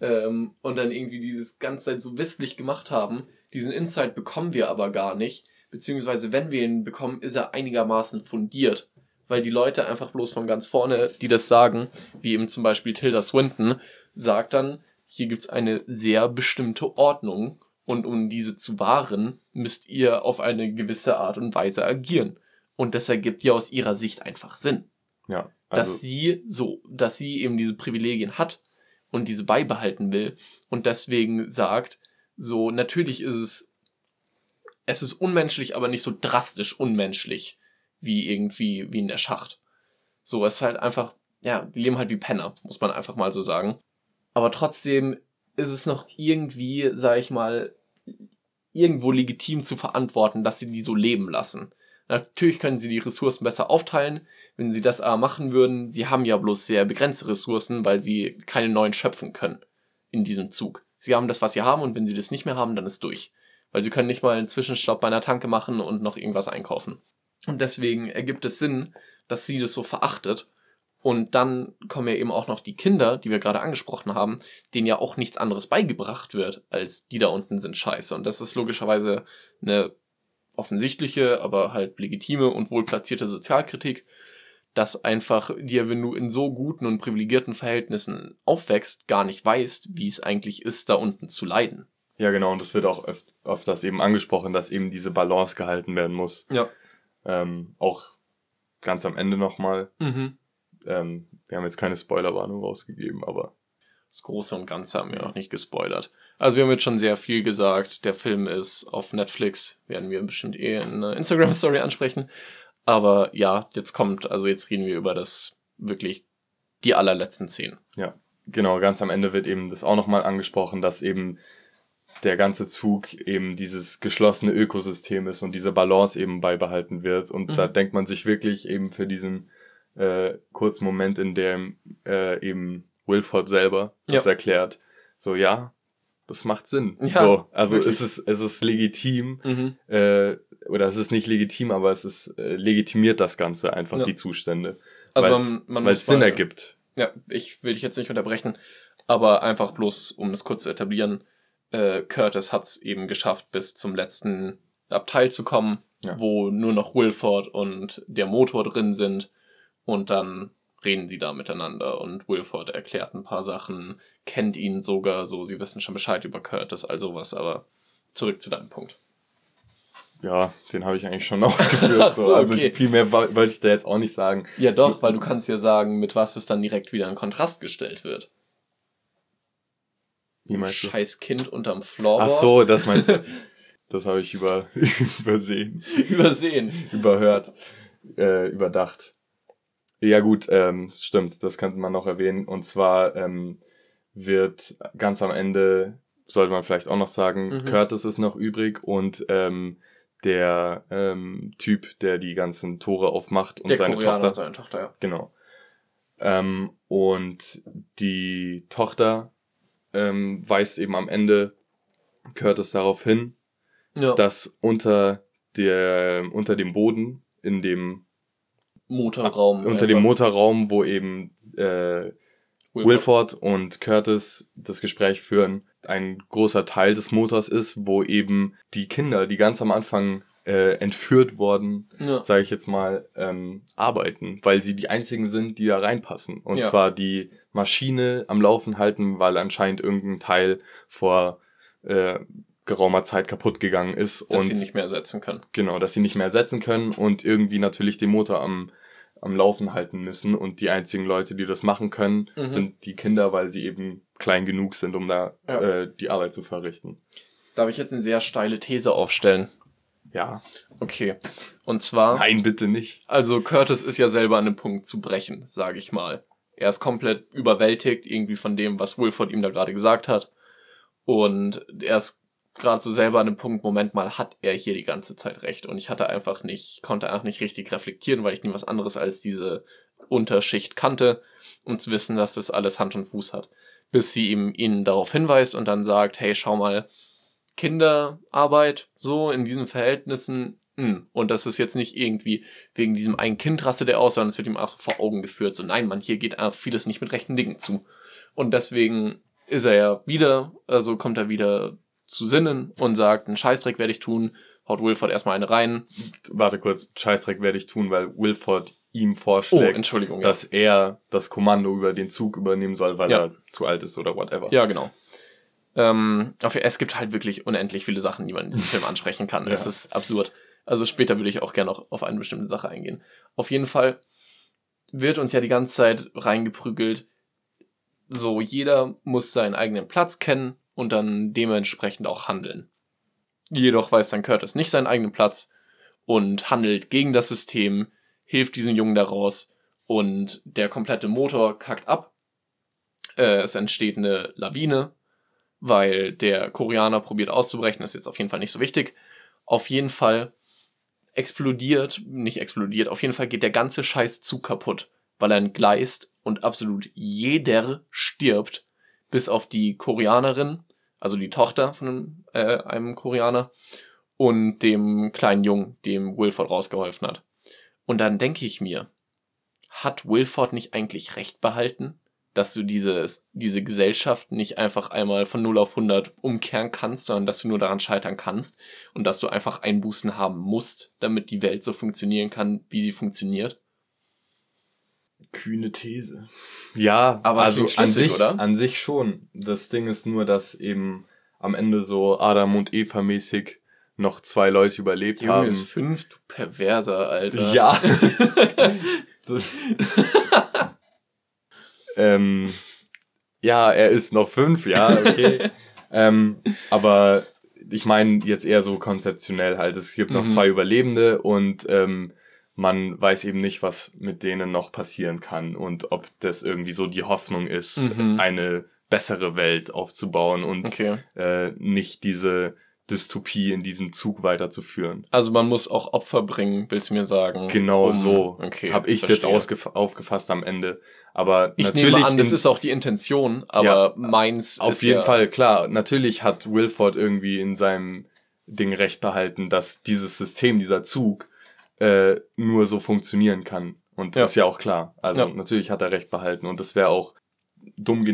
Ähm, und dann irgendwie dieses ganze Zeit so wissentlich gemacht haben. Diesen Insight bekommen wir aber gar nicht. Beziehungsweise, wenn wir ihn bekommen, ist er einigermaßen fundiert. Weil die Leute einfach bloß von ganz vorne, die das sagen, wie eben zum Beispiel Tilda Swinton, sagt dann, hier gibt's eine sehr bestimmte Ordnung und um diese zu wahren, müsst ihr auf eine gewisse Art und Weise agieren. Und das ergibt ja aus ihrer Sicht einfach Sinn. Ja. Also dass sie so, dass sie eben diese Privilegien hat und diese beibehalten will und deswegen sagt, so, natürlich ist es, es ist unmenschlich, aber nicht so drastisch unmenschlich wie irgendwie, wie in der Schacht. So, es ist halt einfach, ja, die leben halt wie Penner, muss man einfach mal so sagen aber trotzdem ist es noch irgendwie, sag ich mal, irgendwo legitim zu verantworten, dass sie die so leben lassen. Natürlich können sie die Ressourcen besser aufteilen, wenn sie das aber machen würden. Sie haben ja bloß sehr begrenzte Ressourcen, weil sie keine neuen schöpfen können in diesem Zug. Sie haben das, was sie haben, und wenn sie das nicht mehr haben, dann ist durch. Weil sie können nicht mal einen Zwischenstopp bei einer Tanke machen und noch irgendwas einkaufen. Und deswegen ergibt es Sinn, dass sie das so verachtet und dann kommen ja eben auch noch die Kinder, die wir gerade angesprochen haben, denen ja auch nichts anderes beigebracht wird, als die da unten sind scheiße. Und das ist logischerweise eine offensichtliche, aber halt legitime und wohl platzierte Sozialkritik, dass einfach dir, wenn du in so guten und privilegierten Verhältnissen aufwächst, gar nicht weißt, wie es eigentlich ist, da unten zu leiden. Ja, genau, und das wird auch öf öfters eben angesprochen, dass eben diese Balance gehalten werden muss. Ja. Ähm, auch ganz am Ende nochmal. Mhm ähm, wir haben jetzt keine Spoilerwarnung rausgegeben, aber. Das Große und Ganze haben wir auch nicht gespoilert. Also wir haben jetzt schon sehr viel gesagt. Der Film ist auf Netflix, werden wir bestimmt eh in einer Instagram-Story ansprechen. Aber ja, jetzt kommt, also jetzt reden wir über das wirklich die allerletzten Szenen. Ja, genau, ganz am Ende wird eben das auch nochmal angesprochen, dass eben der ganze Zug eben dieses geschlossene Ökosystem ist und diese Balance eben beibehalten wird. Und mhm. da denkt man sich wirklich eben für diesen äh, kurzen Moment, in dem äh, eben Wilford selber das ja. erklärt. So, ja, das macht Sinn. Ja, so, also wirklich. es ist, es ist legitim, mhm. äh, oder es ist nicht legitim, aber es ist äh, legitimiert das Ganze einfach, ja. die Zustände. Also man, man weil es Sinn ergibt. Ja, ich will dich jetzt nicht unterbrechen, aber einfach bloß, um das kurz zu etablieren, äh, Curtis hat es eben geschafft, bis zum letzten Abteil zu kommen, ja. wo nur noch Wilford und der Motor drin sind und dann reden sie da miteinander und Wilford erklärt ein paar Sachen, kennt ihn sogar so, sie wissen schon Bescheid über Curtis, all sowas, aber zurück zu deinem Punkt. Ja, den habe ich eigentlich schon ausgeführt. so, also okay. viel mehr wollte ich da jetzt auch nicht sagen. Ja doch, weil du kannst ja sagen, mit was es dann direkt wieder in Kontrast gestellt wird. Wie meinst du? Scheiß Kind unterm Floorboard. Ach so, das meinst du. Das habe ich über, übersehen. Übersehen. Überhört. Äh, überdacht. Ja gut, ähm, stimmt, das könnte man noch erwähnen. Und zwar ähm, wird ganz am Ende, sollte man vielleicht auch noch sagen, mhm. Curtis ist noch übrig und ähm, der ähm, Typ, der die ganzen Tore aufmacht und der seine Koreaner Tochter. Seine Tochter, ja. Genau. Ähm, und die Tochter ähm, weist eben am Ende Curtis darauf hin, ja. dass unter der unter dem Boden in dem Motorraum. Unter dem Motorraum, wo eben äh, Wilford. Wilford und Curtis das Gespräch führen, ein großer Teil des Motors ist, wo eben die Kinder, die ganz am Anfang äh, entführt worden, Ja. sage ich jetzt mal, ähm, arbeiten, weil sie die einzigen sind, die da reinpassen. Und Ja. zwar die Maschine am Laufen halten, weil anscheinend irgendein Teil vor äh, geraumer Zeit kaputt gegangen ist Dass und sie nicht mehr ersetzen können. genau, dass sie nicht mehr ersetzen können und irgendwie natürlich den Motor am am Laufen halten müssen und die einzigen Leute, die das machen können, Mhm. sind die Kinder, weil sie eben klein genug sind, um da Ja. äh, die Arbeit zu verrichten. Darf ich jetzt eine sehr steile These aufstellen? Ja. Okay. Und zwar, Nein, bitte nicht. also Curtis ist ja selber an einem Punkt zu brechen, sage ich mal. Er ist komplett überwältigt irgendwie von dem, was Wilford ihm da gerade gesagt hat. Und er ist gerade so selber an einem Punkt, Moment mal, hat er hier die ganze Zeit recht. Und ich hatte einfach nicht, konnte einfach nicht richtig reflektieren, weil ich nie was anderes als diese Unterschicht kannte, um zu wissen, dass das alles Hand und Fuß hat. Bis sie ihm ihn darauf hinweist und dann sagt, hey, schau mal, Kinderarbeit, so in diesen Verhältnissen, hm. und das ist jetzt nicht irgendwie wegen diesem einen Kind rastet er aus, sondern es wird ihm auch so vor Augen geführt, so nein, man, hier geht einfach vieles nicht mit rechten Dingen zu. Und deswegen ist er ja wieder, also kommt er wieder zu Sinnen und sagt, einen Scheißdreck werde ich tun, haut Wilford erstmal eine rein. Warte kurz, Scheißdreck werde ich tun, weil Wilford ihm Oh, vorschlägt, ja. dass er das Kommando über den Zug übernehmen soll, weil Ja. er zu alt ist oder whatever. Ja, genau. Ähm, es gibt halt wirklich unendlich viele Sachen, die man in diesem Film ansprechen kann. Ja. Es ist absurd. Also später würde ich auch gerne noch auf eine bestimmte Sache eingehen. Auf jeden Fall wird uns ja die ganze Zeit reingeprügelt, so jeder muss seinen eigenen Platz kennen und dann dementsprechend auch handeln. Jedoch weiß dann Curtis nicht seinen eigenen Platz und handelt gegen das System, hilft diesem Jungen daraus und der komplette Motor kackt ab. Äh, es entsteht eine Lawine, weil der Koreaner probiert auszubrechen, ist jetzt auf jeden Fall nicht so wichtig. Auf jeden Fall explodiert, nicht explodiert, auf jeden Fall geht der ganze scheiß Zug kaputt, weil er entgleist und absolut jeder stirbt, bis auf die Koreanerin, also die Tochter von einem, äh, einem Koreaner und dem kleinen Jungen, dem Wilford rausgeholfen hat. Und dann denke ich mir, hat Wilford nicht eigentlich recht behalten? Dass du dieses, diese Gesellschaft nicht einfach einmal von 0 auf 100 umkehren kannst, sondern dass du nur daran scheitern kannst und dass du einfach Einbußen haben musst, damit die Welt so funktionieren kann, wie sie funktioniert. Kühne These. Ja, Aber also an sich, oder? an sich schon. Das Ding ist nur, dass eben am Ende so Adam und Eva mäßig noch zwei Leute überlebt Junge haben. ist fünf, du Perverser, Alter. Ja. Das- ähm, ja, er ist noch fünf, ja, okay. ähm, aber ich meine jetzt eher so konzeptionell halt. Es gibt noch Mhm. zwei Überlebende und ähm, man weiß eben nicht, was mit denen noch passieren kann und ob das irgendwie so die Hoffnung ist, Mhm. eine bessere Welt aufzubauen und Okay. äh, nicht diese Dystopie in diesem Zug weiterzuführen. Also man muss auch Opfer bringen, willst du mir sagen? Genau um- so Okay. habe ich es jetzt aufgefasst am Ende. Aber Ich natürlich nehme an, das ist auch die Intention, aber Ja, meins auf jeden ja, Fall klar. Natürlich hat Wilford irgendwie in seinem Ding recht behalten, dass dieses System, dieser Zug äh, nur so funktionieren kann. Und Ja. ist ja auch klar. Also natürlich hat er recht behalten und das wäre auch dumm,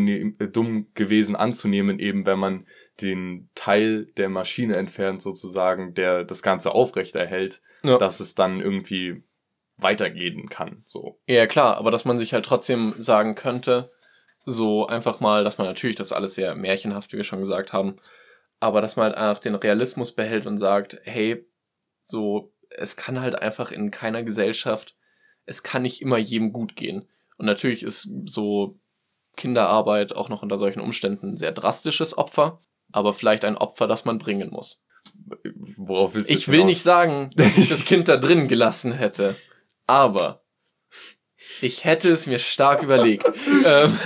dumm gewesen anzunehmen, eben wenn man den Teil der Maschine entfernt, sozusagen, der das Ganze aufrecht erhält, Ja. dass es dann irgendwie weitergehen kann. So. Ja, klar, aber dass man sich halt trotzdem sagen könnte, so einfach mal, dass man natürlich das alles sehr märchenhaft, wie wir schon gesagt haben, aber dass man halt einfach den Realismus behält und sagt, hey, so, es kann halt einfach in keiner Gesellschaft, es kann nicht immer jedem gut gehen. Und natürlich ist so Kinderarbeit auch noch unter solchen Umständen ein sehr drastisches Opfer, aber vielleicht ein Opfer, das man bringen muss. Worauf willst du Ich will hinaus? nicht sagen, dass ich das Kind da drin gelassen hätte, aber ich hätte es mir stark überlegt. ähm,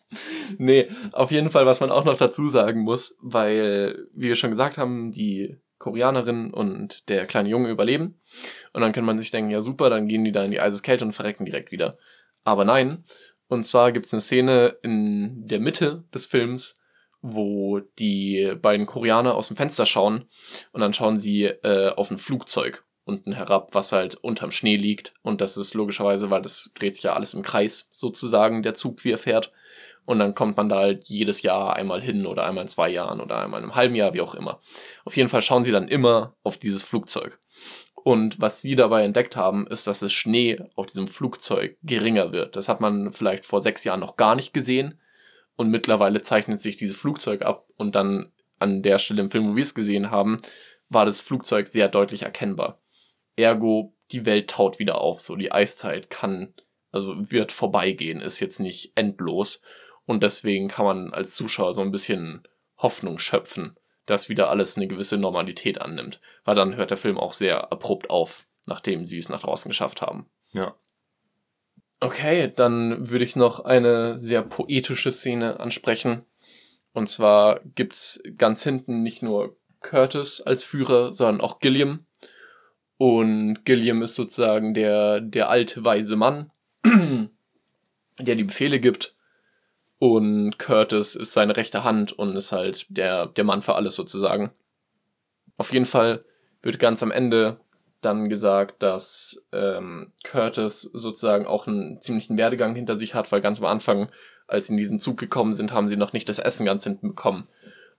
nee, auf jeden Fall, was man auch noch dazu sagen muss, weil, wie wir schon gesagt haben, die Koreanerin und der kleine Junge überleben. Und dann kann man sich denken, ja super, dann gehen die da in die Eiseskälte und verrecken direkt wieder. Aber nein. Und zwar gibt es eine Szene in der Mitte des Films, wo die beiden Koreaner aus dem Fenster schauen und dann schauen sie äh, auf ein Flugzeug unten herab, was halt unterm Schnee liegt. Und das ist logischerweise, weil das dreht sich ja alles im Kreis sozusagen, der Zug, wie er fährt. Und dann kommt man da halt jedes Jahr einmal hin oder einmal in zwei Jahren oder einmal in einem halben Jahr, wie auch immer. Auf jeden Fall schauen sie dann immer auf dieses Flugzeug. Und was sie dabei entdeckt haben, ist, dass das Schnee auf diesem Flugzeug geringer wird. Das hat man vielleicht vor sechs Jahren noch gar nicht gesehen. Und mittlerweile zeichnet sich dieses Flugzeug ab. Und dann an der Stelle im Film, wo wir es gesehen haben, war das Flugzeug sehr deutlich erkennbar. Ergo, die Welt taut wieder auf. So, die Eiszeit kann, also wird vorbeigehen, ist jetzt nicht endlos. Und deswegen kann man als Zuschauer so ein bisschen Hoffnung schöpfen, dass wieder alles eine gewisse Normalität annimmt. Weil dann hört der Film auch sehr abrupt auf, nachdem sie es nach draußen geschafft haben. Ja. Okay, dann würde ich noch eine sehr poetische Szene ansprechen. Und zwar gibt's ganz hinten nicht nur Curtis als Führer, sondern auch Gilliam. Und Gilliam ist sozusagen der, der alte, weise Mann, der die Befehle gibt. Und Curtis ist seine rechte Hand und ist halt der, der Mann für alles sozusagen. Auf jeden Fall wird ganz am Ende dann gesagt, dass ähm, Curtis sozusagen auch einen ziemlichen Werdegang hinter sich hat, weil ganz am Anfang, als sie in diesen Zug gekommen sind, haben sie noch nicht das Essen ganz hinten bekommen.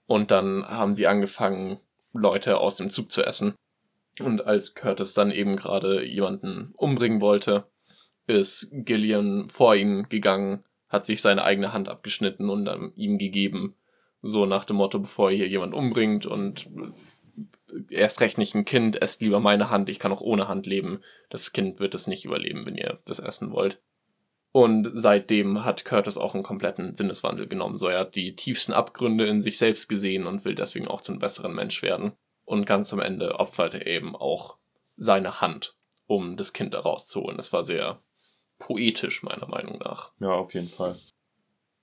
Und dann haben sie angefangen, Leute aus dem Zug zu essen. Und als Curtis dann eben gerade jemanden umbringen wollte, ist Gillian vor ihm gegangen, hat sich seine eigene Hand abgeschnitten und dann ihm gegeben. So nach dem Motto, bevor ihr hier jemand umbringt und erst recht nicht ein Kind, esst lieber meine Hand, ich kann auch ohne Hand leben. Das Kind wird es nicht überleben, wenn ihr das essen wollt. Und seitdem hat Curtis auch einen kompletten Sinneswandel genommen. So, er hat die tiefsten Abgründe in sich selbst gesehen und will deswegen auch zu einem besseren Mensch werden. Und ganz am Ende opfert er eben auch seine Hand, um das Kind da rauszuholen. Das war sehr poetisch, meiner Meinung nach. Ja, auf jeden Fall.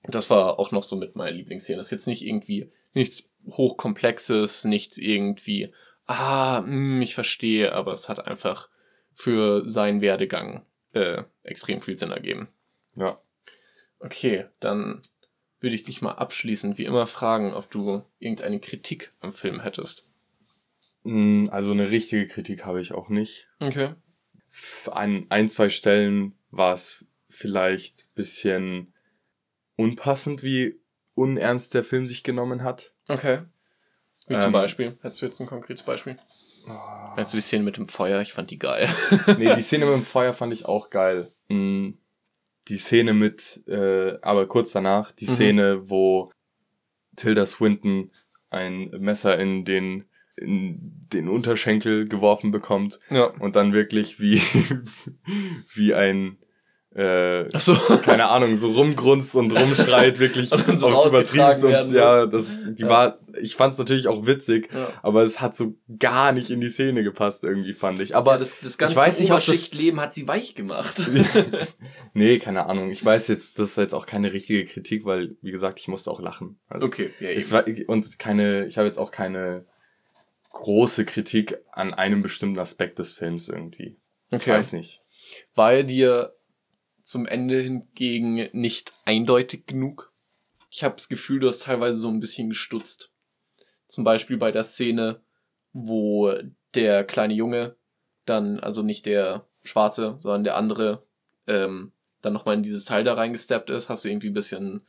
Das war auch noch so mit meiner Lieblingsszene. Das ist jetzt nicht irgendwie nichts Hochkomplexes, nichts irgendwie, ah, mh, hm, ich verstehe, aber es hat einfach für seinen Werdegang äh, extrem viel Sinn ergeben. Ja. Okay, dann würde ich dich mal abschließend wie immer fragen, ob du irgendeine Kritik am Film hättest. Mm, also eine richtige Kritik habe ich auch nicht. Okay. An ein, zwei Stellen war es vielleicht ein bisschen unpassend, wie unernst der Film sich genommen hat. Okay. Wie ähm, zum Beispiel? Hättest du jetzt ein konkretes Beispiel? Oh. Du die Szene mit dem Feuer? Ich fand die geil. nee, die Szene mit dem Feuer fand ich auch geil. Mm, die Szene mit, äh, aber kurz danach, die mhm. Szene, wo Tilda Swinton ein Messer in den in den Unterschenkel geworfen bekommt ja. und dann wirklich wie wie ein äh, Ach so. keine Ahnung, so rumgrunzt und rumschreit, wirklich und so aufs Übertrieben und ja, das, die ja. war, ich fand es natürlich auch witzig, ja. aber es hat so gar nicht in die Szene gepasst irgendwie, fand ich. Aber ja, das, das ganze ich weiß nicht, Oberschichtleben hat sie weich gemacht. nee, keine Ahnung. Ich weiß jetzt, das ist jetzt auch keine richtige Kritik, weil, wie gesagt, ich musste auch lachen. Also, okay, ja, eben. War, und keine, ich habe jetzt auch keine große Kritik an einem bestimmten Aspekt des Films irgendwie. Okay. Ich weiß nicht. Weil dir zum Ende hingegen nicht eindeutig genug. Ich habe das Gefühl, du hast teilweise so ein bisschen gestutzt. Zum Beispiel bei der Szene, wo der kleine Junge dann, also nicht der Schwarze, sondern der andere, ähm, dann nochmal in dieses Teil da reingesteppt ist, hast du irgendwie ein bisschen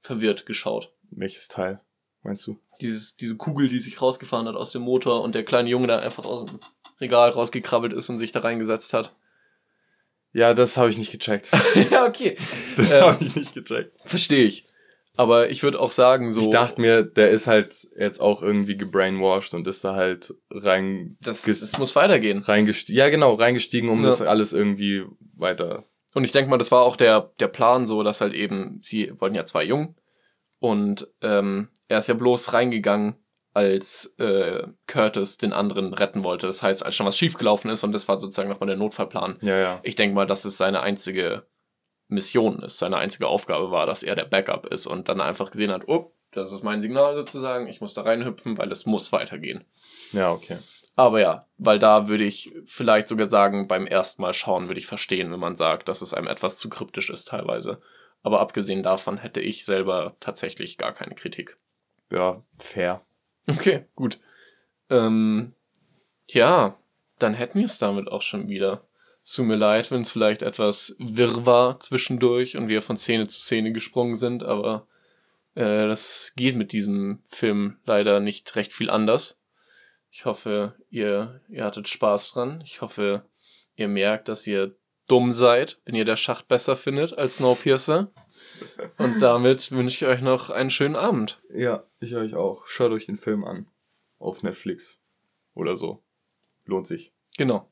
verwirrt geschaut. Welches Teil, meinst du? Dieses, diese Kugel, die sich rausgefahren hat aus dem Motor und der kleine Junge da einfach aus dem Regal rausgekrabbelt ist und sich da reingesetzt hat. Ja, das habe ich nicht gecheckt. ja, okay. Das ähm, habe ich nicht gecheckt. Verstehe ich. Aber ich würde auch sagen, so. Ich dachte mir, der ist halt jetzt auch irgendwie gebrainwashed und ist da halt rein. Das, das muss weitergehen. Reingestiegen. Ja, genau, reingestiegen, um ja. das alles irgendwie weiter. Und ich denke mal, das war auch der, der Plan so, dass halt eben, sie wollten ja zwei Jungen. Und ähm, er ist ja bloß reingegangen, als äh, Curtis den anderen retten wollte. Das heißt, als schon was schiefgelaufen ist und das war sozusagen nochmal der Notfallplan. Ja, ja. Ich denke mal, dass es seine einzige Mission ist, seine einzige Aufgabe war, dass er der Backup ist und dann einfach gesehen hat, oh, das ist mein Signal sozusagen, ich muss da reinhüpfen, weil es muss weitergehen. Ja, okay. Aber ja, weil da würde ich vielleicht sogar sagen, beim ersten Mal schauen würde ich verstehen, wenn man sagt, dass es einem etwas zu kryptisch ist teilweise. Aber abgesehen davon hätte ich selber tatsächlich gar keine Kritik. Ja, fair. Okay, gut. Ähm, ja, dann hätten wir es damit auch schon wieder. Es tut mir leid, wenn es vielleicht etwas wirr war zwischendurch und wir von Szene zu Szene gesprungen sind, aber äh, das geht mit diesem Film leider nicht recht viel anders. Ich hoffe, ihr, ihr hattet Spaß dran. Ich hoffe, ihr merkt, dass ihr dumm seid, wenn ihr der Schacht besser findet als Snowpiercer. Und damit wünsche ich euch noch einen schönen Abend. Ja, ich euch auch. Schaut euch den Film an. Auf Netflix. Oder so. Lohnt sich. Genau.